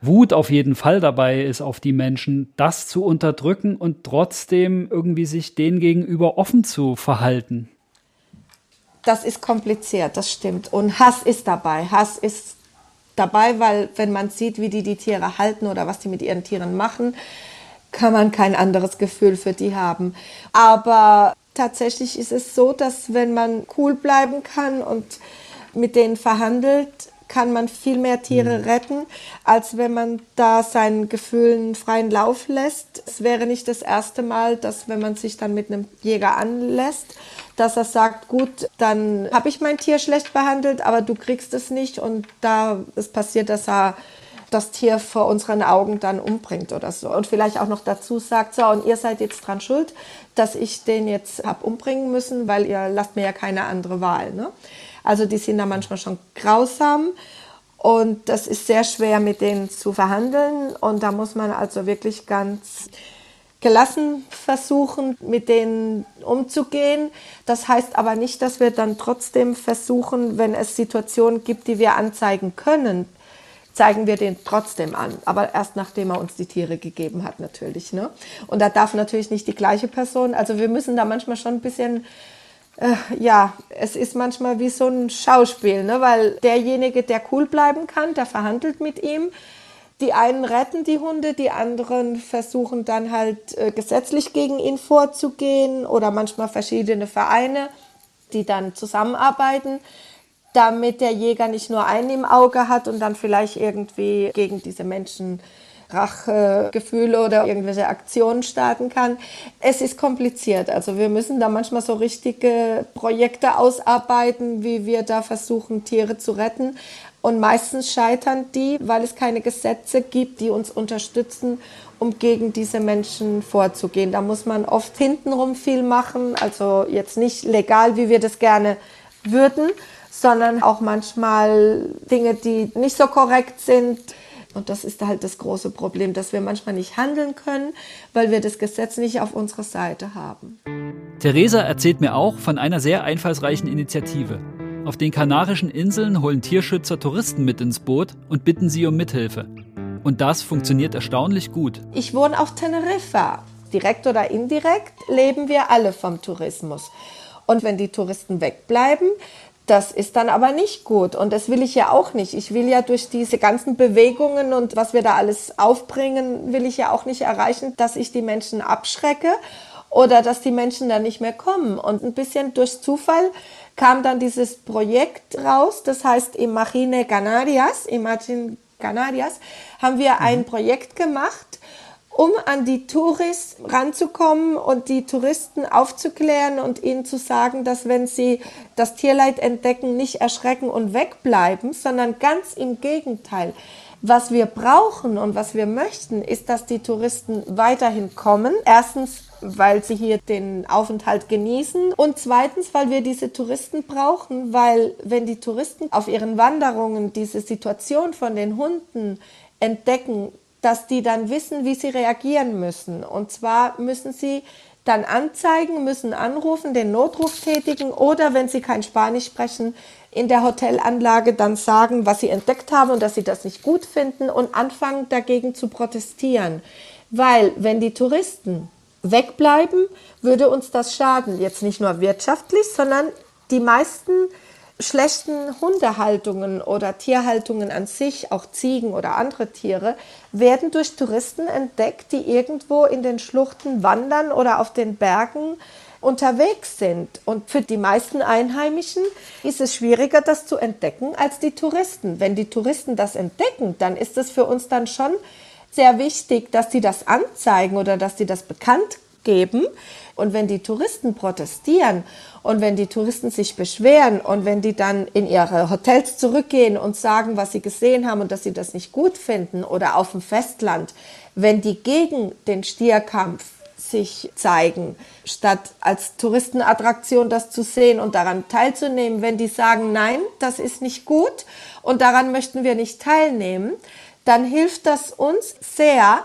Wut auf jeden Fall dabei ist auf die Menschen, das zu unterdrücken und trotzdem irgendwie sich denen gegenüber offen zu verhalten. Das ist kompliziert, das stimmt. Und Hass ist dabei. Hass ist dabei, weil wenn man sieht, wie die die Tiere halten oder was die mit ihren Tieren machen, kann man kein anderes Gefühl für die haben. Aber tatsächlich ist es so, dass wenn man cool bleiben kann und mit denen verhandelt, kann man viel mehr Tiere mhm. retten, als wenn man da seinen Gefühlen freien Lauf lässt. Es wäre nicht das erste Mal, dass wenn man sich dann mit einem Jäger anlässt, dass er sagt, gut, dann habe ich mein Tier schlecht behandelt, aber du kriegst es nicht und da ist passiert, dass er das Tier vor unseren Augen dann umbringt oder so. Und vielleicht auch noch dazu sagt, so, und ihr seid jetzt dran schuld, dass ich den jetzt hab umbringen müssen, weil ihr lasst mir ja keine andere Wahl. Ne? Also die sind da manchmal schon grausam. Und das ist sehr schwer, mit denen zu verhandeln. Und da muss man also wirklich ganz gelassen versuchen, mit denen umzugehen. Das heißt aber nicht, dass wir dann trotzdem versuchen, wenn es Situationen gibt, die wir anzeigen können, zeigen wir den trotzdem an. Aber erst nachdem er uns die Tiere gegeben hat, natürlich. Ne? Und da darf natürlich nicht die gleiche Person, also wir müssen da manchmal schon ein bisschen, äh, ja, es ist manchmal wie so ein Schauspiel, ne? weil derjenige, der cool bleiben kann, der verhandelt mit ihm. Die einen retten die Hunde, die anderen versuchen dann halt äh, gesetzlich gegen ihn vorzugehen oder manchmal verschiedene Vereine die dann zusammenarbeiten, damit der Jäger nicht nur einen im Auge hat und dann vielleicht irgendwie gegen diese Menschen Rachegefühle oder irgendwelche Aktionen starten kann. Es ist kompliziert. Also wir müssen da manchmal so richtige Projekte ausarbeiten, wie wir da versuchen, Tiere zu retten. Und meistens scheitern die, weil es keine Gesetze gibt, die uns unterstützen, um gegen diese Menschen vorzugehen. Da muss man oft hintenrum viel machen, also jetzt nicht legal, wie wir das gerne würden, sondern auch manchmal Dinge, die nicht so korrekt sind. Und das ist halt das große Problem, dass wir manchmal nicht handeln können, weil wir das Gesetz nicht auf unserer Seite haben. Theresa erzählt mir auch von einer sehr einfallsreichen Initiative. Auf den Kanarischen Inseln holen Tierschützer Touristen mit ins Boot und bitten sie um Mithilfe. Und das funktioniert erstaunlich gut. Ich wohne auf Teneriffa. Direkt oder indirekt leben wir alle vom Tourismus. Und wenn die Touristen wegbleiben, das ist dann aber nicht gut und das will ich ja auch nicht. Ich will ja durch diese ganzen Bewegungen und was wir da alles aufbringen, will ich ja auch nicht erreichen, dass ich die Menschen abschrecke oder dass die Menschen dann nicht mehr kommen. Und ein bisschen durch Zufall kam dann dieses Projekt raus, das heißt Imagine Canarias, Imagine Canarias, haben wir ein mhm. Projekt gemacht, um an die Touristen ranzukommen und die Touristen aufzuklären und ihnen zu sagen, dass wenn sie das Tierleid entdecken, nicht erschrecken und wegbleiben, sondern ganz im Gegenteil. Was wir brauchen und was wir möchten, ist, dass die Touristen weiterhin kommen. Erstens, weil sie hier den Aufenthalt genießen und zweitens, weil wir diese Touristen brauchen, weil wenn die Touristen auf ihren Wanderungen diese Situation von den Hunden entdecken, dass die dann wissen, wie sie reagieren müssen. Und zwar müssen sie dann anzeigen, müssen anrufen, den Notruf tätigen oder wenn sie kein Spanisch sprechen, in der Hotelanlage dann sagen, was sie entdeckt haben und dass sie das nicht gut finden und anfangen dagegen zu protestieren. Weil wenn die Touristen wegbleiben, würde uns das schaden. Jetzt nicht nur wirtschaftlich, sondern die meisten schlechten Hundehaltungen oder Tierhaltungen an sich, auch Ziegen oder andere Tiere, werden durch Touristen entdeckt, die irgendwo in den Schluchten wandern oder auf den Bergen unterwegs sind. Und für die meisten Einheimischen ist es schwieriger, das zu entdecken als die Touristen. Wenn die Touristen das entdecken, dann ist es für uns dann schon sehr wichtig, dass sie das anzeigen oder dass sie das bekannt geben. Und wenn die Touristen protestieren und wenn die Touristen sich beschweren und wenn die dann in ihre Hotels zurückgehen und sagen, was sie gesehen haben und dass sie das nicht gut finden oder auf dem Festland, wenn die gegen den Stierkampf sich zeigen, statt als Touristenattraktion das zu sehen und daran teilzunehmen, wenn die sagen, nein, das ist nicht gut und daran möchten wir nicht teilnehmen, dann hilft das uns sehr,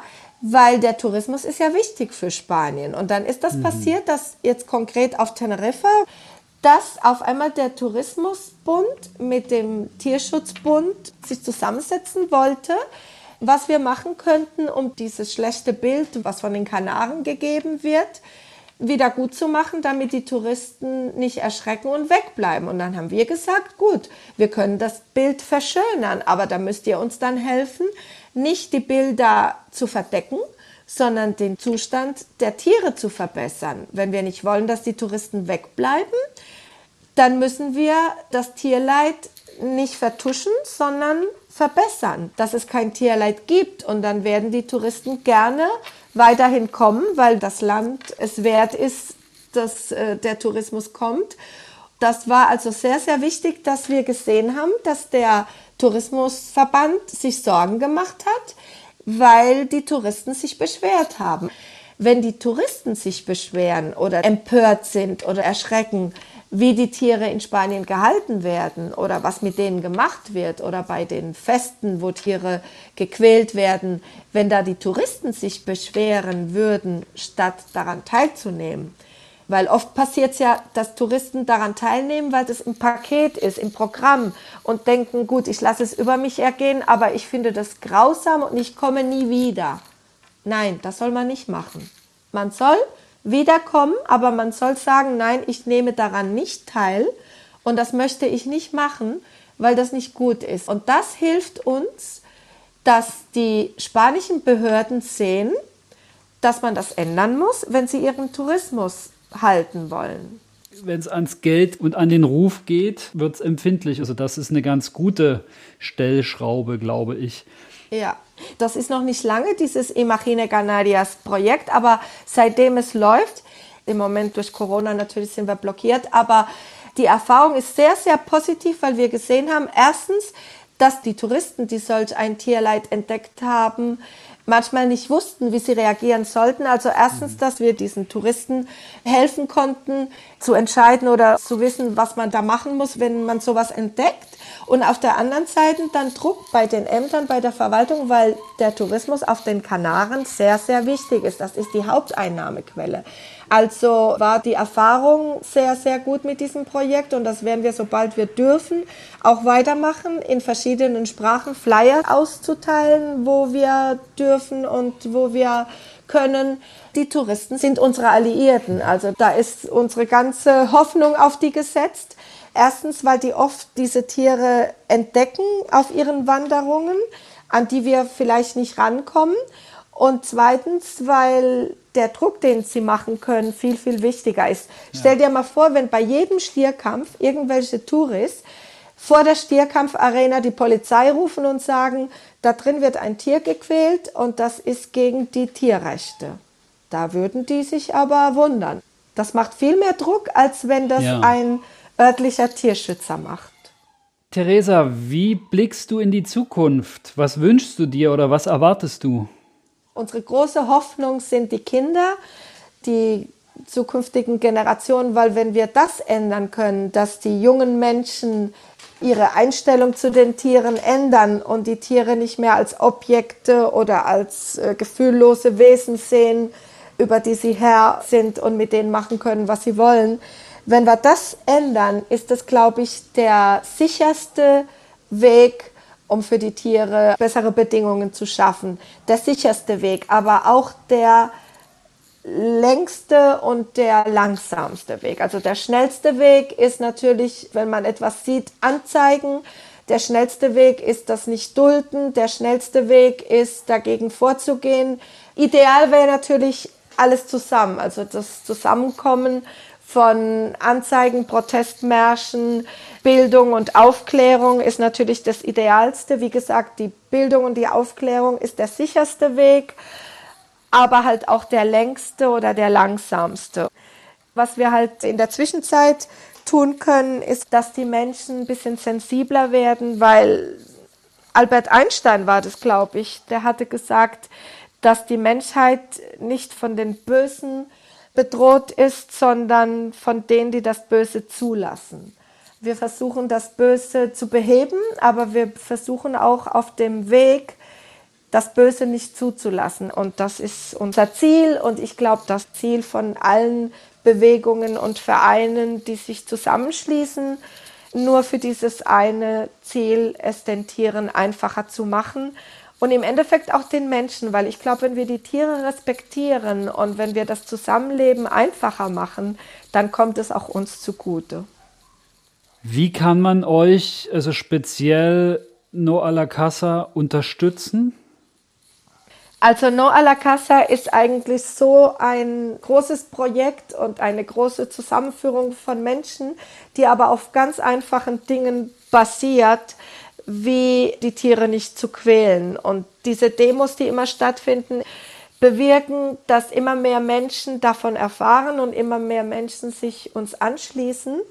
weil der Tourismus ist ja wichtig für Spanien. Und dann ist das mhm. passiert, dass jetzt konkret auf Teneriffa, dass auf einmal der Tourismusbund mit dem Tierschutzbund sich zusammensetzen wollte, was wir machen könnten, um dieses schlechte Bild, was von den Kanaren gegeben wird, wieder gut zu machen, damit die Touristen nicht erschrecken und wegbleiben. Und dann haben wir gesagt, gut, wir können das Bild verschönern, aber da müsst ihr uns dann helfen, nicht die Bilder zu verdecken, sondern den Zustand der Tiere zu verbessern. Wenn wir nicht wollen, dass die Touristen wegbleiben, dann müssen wir das Tierleid nicht vertuschen, sondern verbessern, dass es kein Tierleid gibt. Und dann werden die Touristen gerne weiterhin kommen, weil das Land es wert ist, dass äh, der Tourismus kommt. Das war also sehr, sehr wichtig, dass wir gesehen haben, dass der Tourismusverband sich Sorgen gemacht hat, weil die Touristen sich beschwert haben. Wenn die Touristen sich beschweren oder empört sind oder erschrecken, wie die Tiere in Spanien gehalten werden oder was mit denen gemacht wird oder bei den Festen, wo Tiere gequält werden, wenn da die Touristen sich beschweren würden, statt daran teilzunehmen. Weil oft passiert es ja, dass Touristen daran teilnehmen, weil das im Paket ist, im Programm und denken, gut, ich lasse es über mich ergehen, aber ich finde das grausam und ich komme nie wieder. Nein, das soll man nicht machen. Man soll wiederkommen, aber man soll sagen, nein, ich nehme daran nicht teil und das möchte ich nicht machen, weil das nicht gut ist. Und das hilft uns, dass die spanischen Behörden sehen, dass man das ändern muss, wenn sie ihren Tourismus halten wollen. wenn es ans Geld und an den Ruf geht, wird es empfindlich. Also das ist eine ganz gute Stellschraube, glaube ich. Ja, das ist noch nicht lange, dieses Imagine Canarias Projekt, aber seitdem es läuft, im Moment durch Corona natürlich sind wir blockiert, aber die Erfahrung ist sehr, sehr positiv, weil wir gesehen haben, erstens, dass die Touristen, die solch ein Tierleid entdeckt haben, manchmal nicht wussten, wie sie reagieren sollten. Also erstens, mhm. dass wir diesen Touristen helfen konnten, zu entscheiden oder zu wissen, was man da machen muss, wenn man sowas entdeckt. Und auf der anderen Seite dann Druck bei den Ämtern, bei der Verwaltung, weil der Tourismus auf den Kanaren sehr, sehr wichtig ist. Das ist die Haupteinnahmequelle. Also war die Erfahrung sehr, sehr gut mit diesem Projekt und das werden wir, sobald wir dürfen, auch weitermachen, in verschiedenen Sprachen Flyer auszuteilen, wo wir dürfen und wo wir können. Die Touristen sind unsere Alliierten. Also da ist unsere ganze Hoffnung auf die gesetzt. Erstens, weil die oft diese Tiere entdecken auf ihren Wanderungen, an die wir vielleicht nicht rankommen. Und zweitens, weil der Druck, den sie machen können, viel, viel wichtiger ist. Ja. Stell dir mal vor, wenn bei jedem Stierkampf irgendwelche Touristen vor der Stierkampfarena die Polizei rufen und sagen, da drin wird ein Tier gequält und das ist gegen die Tierrechte. Da würden die sich aber wundern. Das macht viel mehr Druck, als wenn das ja. ein örtlicher Tierschützer macht. Theresa, wie blickst du in die Zukunft? Was wünschst du dir oder was erwartest du? Unsere große Hoffnung sind die Kinder, die zukünftigen Generationen, weil wenn wir das ändern können, dass die jungen Menschen ihre Einstellung zu den Tieren ändern und die Tiere nicht mehr als Objekte oder als äh, gefühllose Wesen sehen, über die sie Herr sind und mit denen machen können, was sie wollen. Wenn wir das ändern, ist das, glaube ich, der sicherste Weg, um für die Tiere bessere Bedingungen zu schaffen. Der sicherste Weg, aber auch der längste und der langsamste Weg. Also der schnellste Weg ist natürlich, wenn man etwas sieht, anzeigen. Der schnellste Weg ist das nicht dulden. Der schnellste Weg ist dagegen vorzugehen. Ideal wäre natürlich alles zusammen, also das Zusammenkommen von Anzeigen, Protestmärschen, Bildung und Aufklärung ist natürlich das Idealste. Wie gesagt, die Bildung und die Aufklärung ist der sicherste Weg, aber halt auch der längste oder der langsamste. Was wir halt in der Zwischenzeit tun können, ist, dass die Menschen ein bisschen sensibler werden, weil Albert Einstein war das, glaube ich, der hatte gesagt, dass die Menschheit nicht von den Bösen bedroht ist, sondern von denen, die das Böse zulassen. Wir versuchen das Böse zu beheben, aber wir versuchen auch auf dem Weg, das Böse nicht zuzulassen. Und das ist unser Ziel und ich glaube, das Ziel von allen Bewegungen und Vereinen, die sich zusammenschließen, nur für dieses eine Ziel, es den Tieren einfacher zu machen und im Endeffekt auch den Menschen, weil ich glaube, wenn wir die Tiere respektieren und wenn wir das Zusammenleben einfacher machen, dann kommt es auch uns zugute. Wie kann man euch, also speziell No a la Casa, unterstützen? Also No a la Casa ist eigentlich so ein großes Projekt und eine große Zusammenführung von Menschen, die aber auf ganz einfachen Dingen basiert wie die Tiere nicht zu quälen. Und diese Demos, die immer stattfinden, bewirken, dass immer mehr Menschen davon erfahren und immer mehr Menschen sich uns anschließen.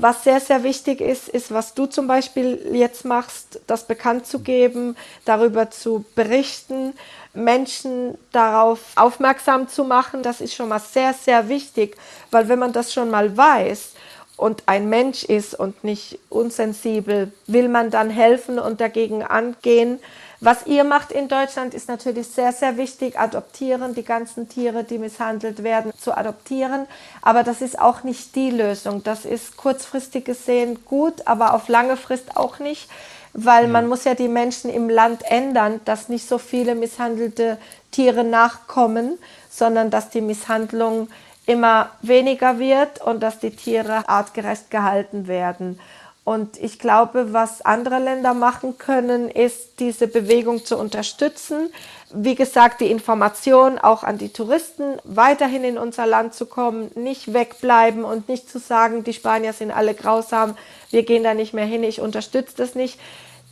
Was sehr, sehr wichtig ist, ist, was du zum Beispiel jetzt machst, das bekannt zu geben, darüber zu berichten, Menschen darauf aufmerksam zu machen. Das ist schon mal sehr, sehr wichtig, weil wenn man das schon mal weiß, und ein Mensch ist und nicht unsensibel, will man dann helfen und dagegen angehen. Was ihr macht in Deutschland ist natürlich sehr, sehr wichtig, adoptieren, die ganzen Tiere, die misshandelt werden, zu adoptieren. Aber das ist auch nicht die Lösung. Das ist kurzfristig gesehen gut, aber auf lange Frist auch nicht, weil ja. man muss ja die Menschen im Land ändern, dass nicht so viele misshandelte Tiere nachkommen, sondern dass die Misshandlung immer weniger wird und dass die Tiere artgerecht gehalten werden. Und ich glaube, was andere Länder machen können, ist, diese Bewegung zu unterstützen. Wie gesagt, die Information auch an die Touristen, weiterhin in unser Land zu kommen, nicht wegbleiben und nicht zu sagen, die Spanier sind alle grausam, wir gehen da nicht mehr hin, ich unterstütze das nicht.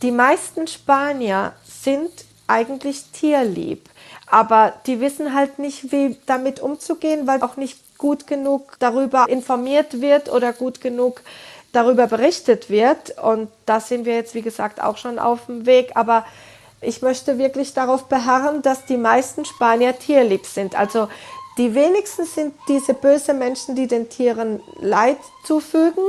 Die meisten Spanier sind eigentlich tierlieb, aber die wissen halt nicht, wie damit umzugehen, weil auch nicht gut genug darüber informiert wird oder gut genug darüber berichtet wird. Und da sind wir jetzt, wie gesagt, auch schon auf dem Weg. Aber ich möchte wirklich darauf beharren, dass die meisten Spanier tierlieb sind. Also die wenigsten sind diese böse Menschen, die den Tieren Leid zufügen.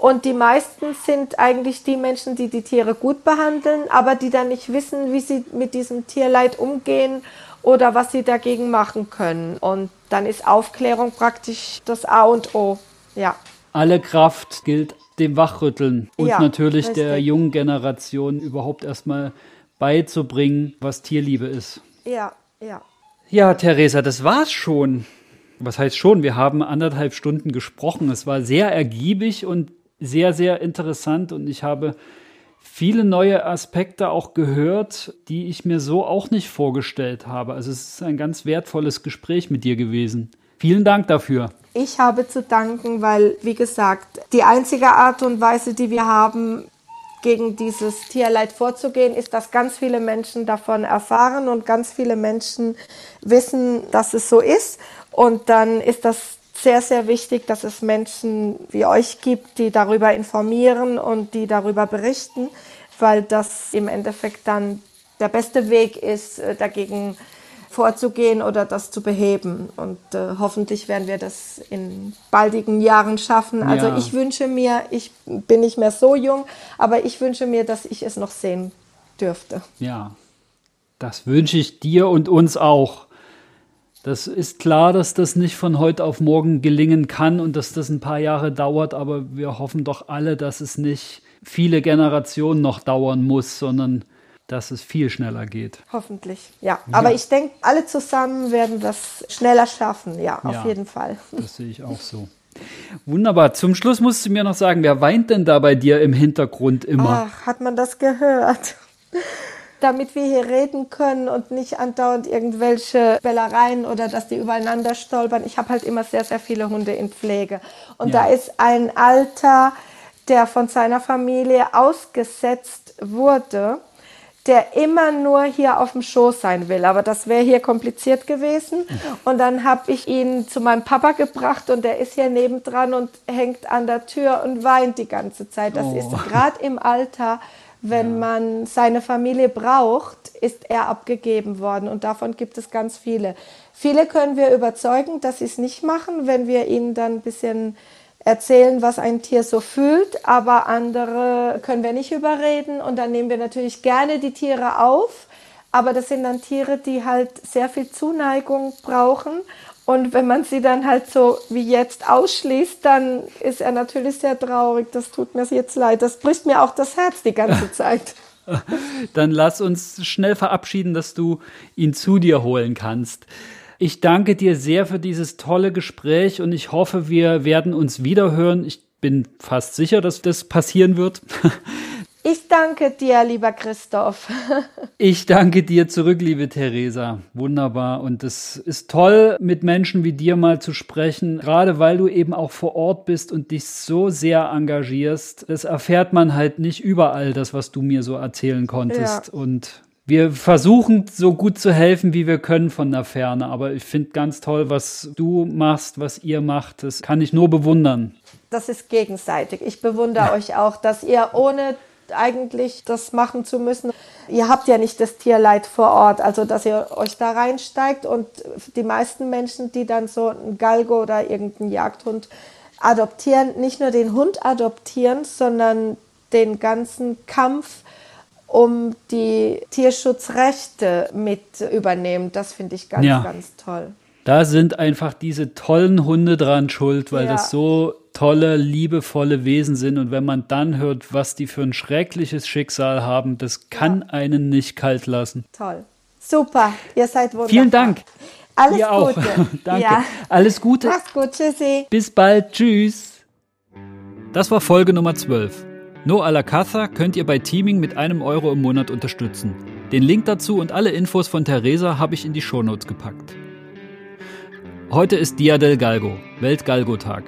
Und die meisten sind eigentlich die Menschen, die die Tiere gut behandeln, aber die dann nicht wissen, wie sie mit diesem Tierleid umgehen oder was sie dagegen machen können. Und dann ist Aufklärung praktisch das A und O. Ja. Alle Kraft gilt dem Wachrütteln und ja, natürlich richtig. der jungen Generation überhaupt erstmal beizubringen, was Tierliebe ist. Ja, ja. Ja, Theresa, das war's schon. Was heißt schon? Wir haben anderthalb Stunden gesprochen. Es war sehr ergiebig und sehr, sehr interessant und ich habe viele neue Aspekte auch gehört, die ich mir so auch nicht vorgestellt habe. Also es ist ein ganz wertvolles Gespräch mit dir gewesen. Vielen Dank dafür. Ich habe zu danken, weil, wie gesagt, die einzige Art und Weise, die wir haben, gegen dieses Tierleid vorzugehen, ist, dass ganz viele Menschen davon erfahren und ganz viele Menschen wissen, dass es so ist. Und dann ist das sehr, sehr wichtig, dass es Menschen wie euch gibt, die darüber informieren und die darüber berichten, weil das im Endeffekt dann der beste Weg ist, äh, dagegen vorzugehen oder das zu beheben. Und äh, hoffentlich werden wir das in baldigen Jahren schaffen. Also ja. ich wünsche mir, ich bin nicht mehr so jung, aber ich wünsche mir, dass ich es noch sehen dürfte. Ja, das wünsche ich dir und uns auch. Das ist klar, dass das nicht von heute auf morgen gelingen kann und dass das ein paar Jahre dauert, aber wir hoffen doch alle, dass es nicht viele Generationen noch dauern muss, sondern dass es viel schneller geht. Hoffentlich, ja. ja. Aber ich denke, alle zusammen werden das schneller schaffen, ja, auf ja, jeden Fall. Das sehe ich auch so. Wunderbar. Zum Schluss musst du mir noch sagen, wer weint denn da bei dir im Hintergrund immer? Ach, hat man das gehört? Damit wir hier reden können und nicht andauernd irgendwelche Bellereien oder dass die übereinander stolpern. Ich habe halt immer sehr, sehr viele Hunde in Pflege. Und ja. da ist ein Alter, der von seiner Familie ausgesetzt wurde, der immer nur hier auf dem Schoß sein will. Aber das wäre hier kompliziert gewesen. Und dann habe ich ihn zu meinem Papa gebracht und der ist hier nebendran und hängt an der Tür und weint die ganze Zeit. Das oh. ist gerade im Alter wenn ja. man seine Familie braucht, ist er abgegeben worden und davon gibt es ganz viele. Viele können wir überzeugen, dass sie es nicht machen, wenn wir ihnen dann ein bisschen erzählen, was ein Tier so fühlt, aber andere können wir nicht überreden und dann nehmen wir natürlich gerne die Tiere auf, aber das sind dann Tiere, die halt sehr viel Zuneigung brauchen und wenn man sie dann halt so wie jetzt ausschließt, dann ist er natürlich sehr traurig. Das tut mir jetzt leid. Das bricht mir auch das Herz die ganze Zeit. dann lass uns schnell verabschieden, dass du ihn zu dir holen kannst. Ich danke dir sehr für dieses tolle Gespräch und ich hoffe, wir werden uns wiederhören. Ich bin fast sicher, dass das passieren wird. Ich danke dir, lieber Christoph. ich danke dir zurück, liebe Theresa. Wunderbar. Und es ist toll, mit Menschen wie dir mal zu sprechen, gerade weil du eben auch vor Ort bist und dich so sehr engagierst. Das erfährt man halt nicht überall, das, was du mir so erzählen konntest. Ja. Und wir versuchen so gut zu helfen, wie wir können von der Ferne. Aber ich finde ganz toll, was du machst, was ihr macht. Das kann ich nur bewundern. Das ist gegenseitig. Ich bewundere euch auch, dass ihr ohne eigentlich das machen zu müssen. Ihr habt ja nicht das Tierleid vor Ort, also dass ihr euch da reinsteigt und die meisten Menschen, die dann so einen Galgo oder irgendeinen Jagdhund adoptieren, nicht nur den Hund adoptieren, sondern den ganzen Kampf um die Tierschutzrechte mit übernehmen. Das finde ich ganz, ja. ganz toll. Da sind einfach diese tollen Hunde dran schuld, weil ja. das so tolle, liebevolle Wesen sind. Und wenn man dann hört, was die für ein schreckliches Schicksal haben, das kann ja. einen nicht kalt lassen. Toll. Super, ihr seid wunderbar. Vielen Dank. Alles Ihr Gute. Auch. Danke. Ja. Alles Gute. Mach's gut. Tschüssi. Bis bald. Tschüss. Das war Folge Nummer 12. No a la Caza könnt ihr bei Teaming mit einem Euro im Monat unterstützen. Den Link dazu und alle Infos von Theresa habe ich in die Shownotes gepackt. Heute ist Dia del Galgo, Welt-Galgo-Tag.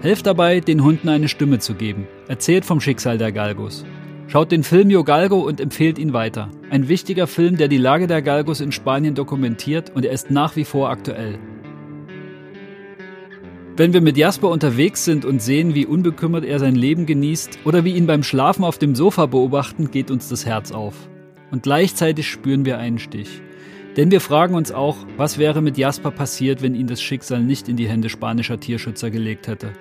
Helft dabei, den Hunden eine Stimme zu geben. Erzählt vom Schicksal der Galgos. Schaut den Film Yo Galgo und empfehlt ihn weiter. Ein wichtiger Film, der die Lage der Galgos in Spanien dokumentiert und er ist nach wie vor aktuell. Wenn wir mit Jasper unterwegs sind und sehen, wie unbekümmert er sein Leben genießt oder wie ihn beim Schlafen auf dem Sofa beobachten, geht uns das Herz auf. Und gleichzeitig spüren wir einen Stich. Denn wir fragen uns auch, was wäre mit Jasper passiert, wenn ihn das Schicksal nicht in die Hände spanischer Tierschützer gelegt hätte.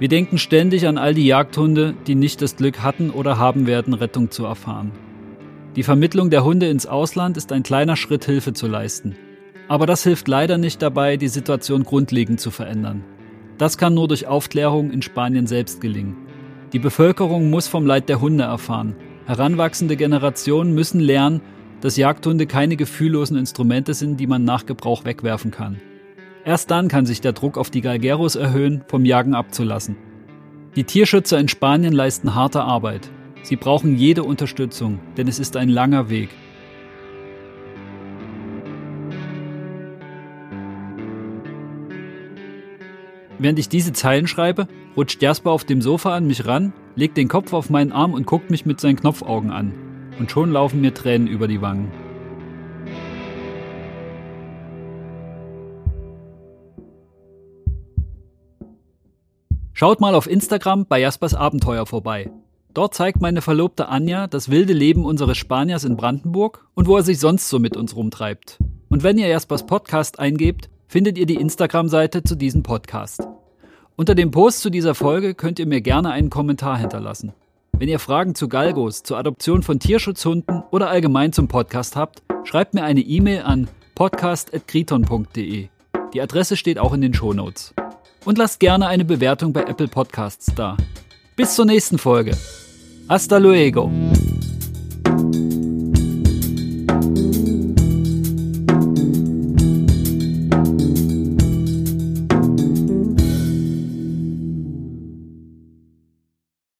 Wir denken ständig an all die Jagdhunde, die nicht das Glück hatten oder haben werden, Rettung zu erfahren. Die Vermittlung der Hunde ins Ausland ist ein kleiner Schritt, Hilfe zu leisten. Aber das hilft leider nicht dabei, die Situation grundlegend zu verändern. Das kann nur durch Aufklärung in Spanien selbst gelingen. Die Bevölkerung muss vom Leid der Hunde erfahren. Heranwachsende Generationen müssen lernen, dass Jagdhunde keine gefühllosen Instrumente sind, die man nach Gebrauch wegwerfen kann. Erst dann kann sich der Druck auf die Galgeros erhöhen, vom Jagen abzulassen. Die Tierschützer in Spanien leisten harte Arbeit. Sie brauchen jede Unterstützung, denn es ist ein langer Weg. Während ich diese Zeilen schreibe, rutscht Jasper auf dem Sofa an mich ran, legt den Kopf auf meinen Arm und guckt mich mit seinen Knopfaugen an. Und schon laufen mir Tränen über die Wangen. Schaut mal auf Instagram bei Jaspers Abenteuer vorbei. Dort zeigt meine Verlobte Anja das wilde Leben unseres Spaniers in Brandenburg und wo er sich sonst so mit uns rumtreibt. Und wenn ihr Jaspers Podcast eingebt, findet ihr die Instagram-Seite zu diesem Podcast. Unter dem Post zu dieser Folge könnt ihr mir gerne einen Kommentar hinterlassen. Wenn ihr Fragen zu Galgos, zur Adoption von Tierschutzhunden oder allgemein zum Podcast habt, schreibt mir eine E-Mail an podcast.kriton.de. Die Adresse steht auch in den Shownotes und lasst gerne eine Bewertung bei Apple Podcasts da. Bis zur nächsten Folge. Hasta luego.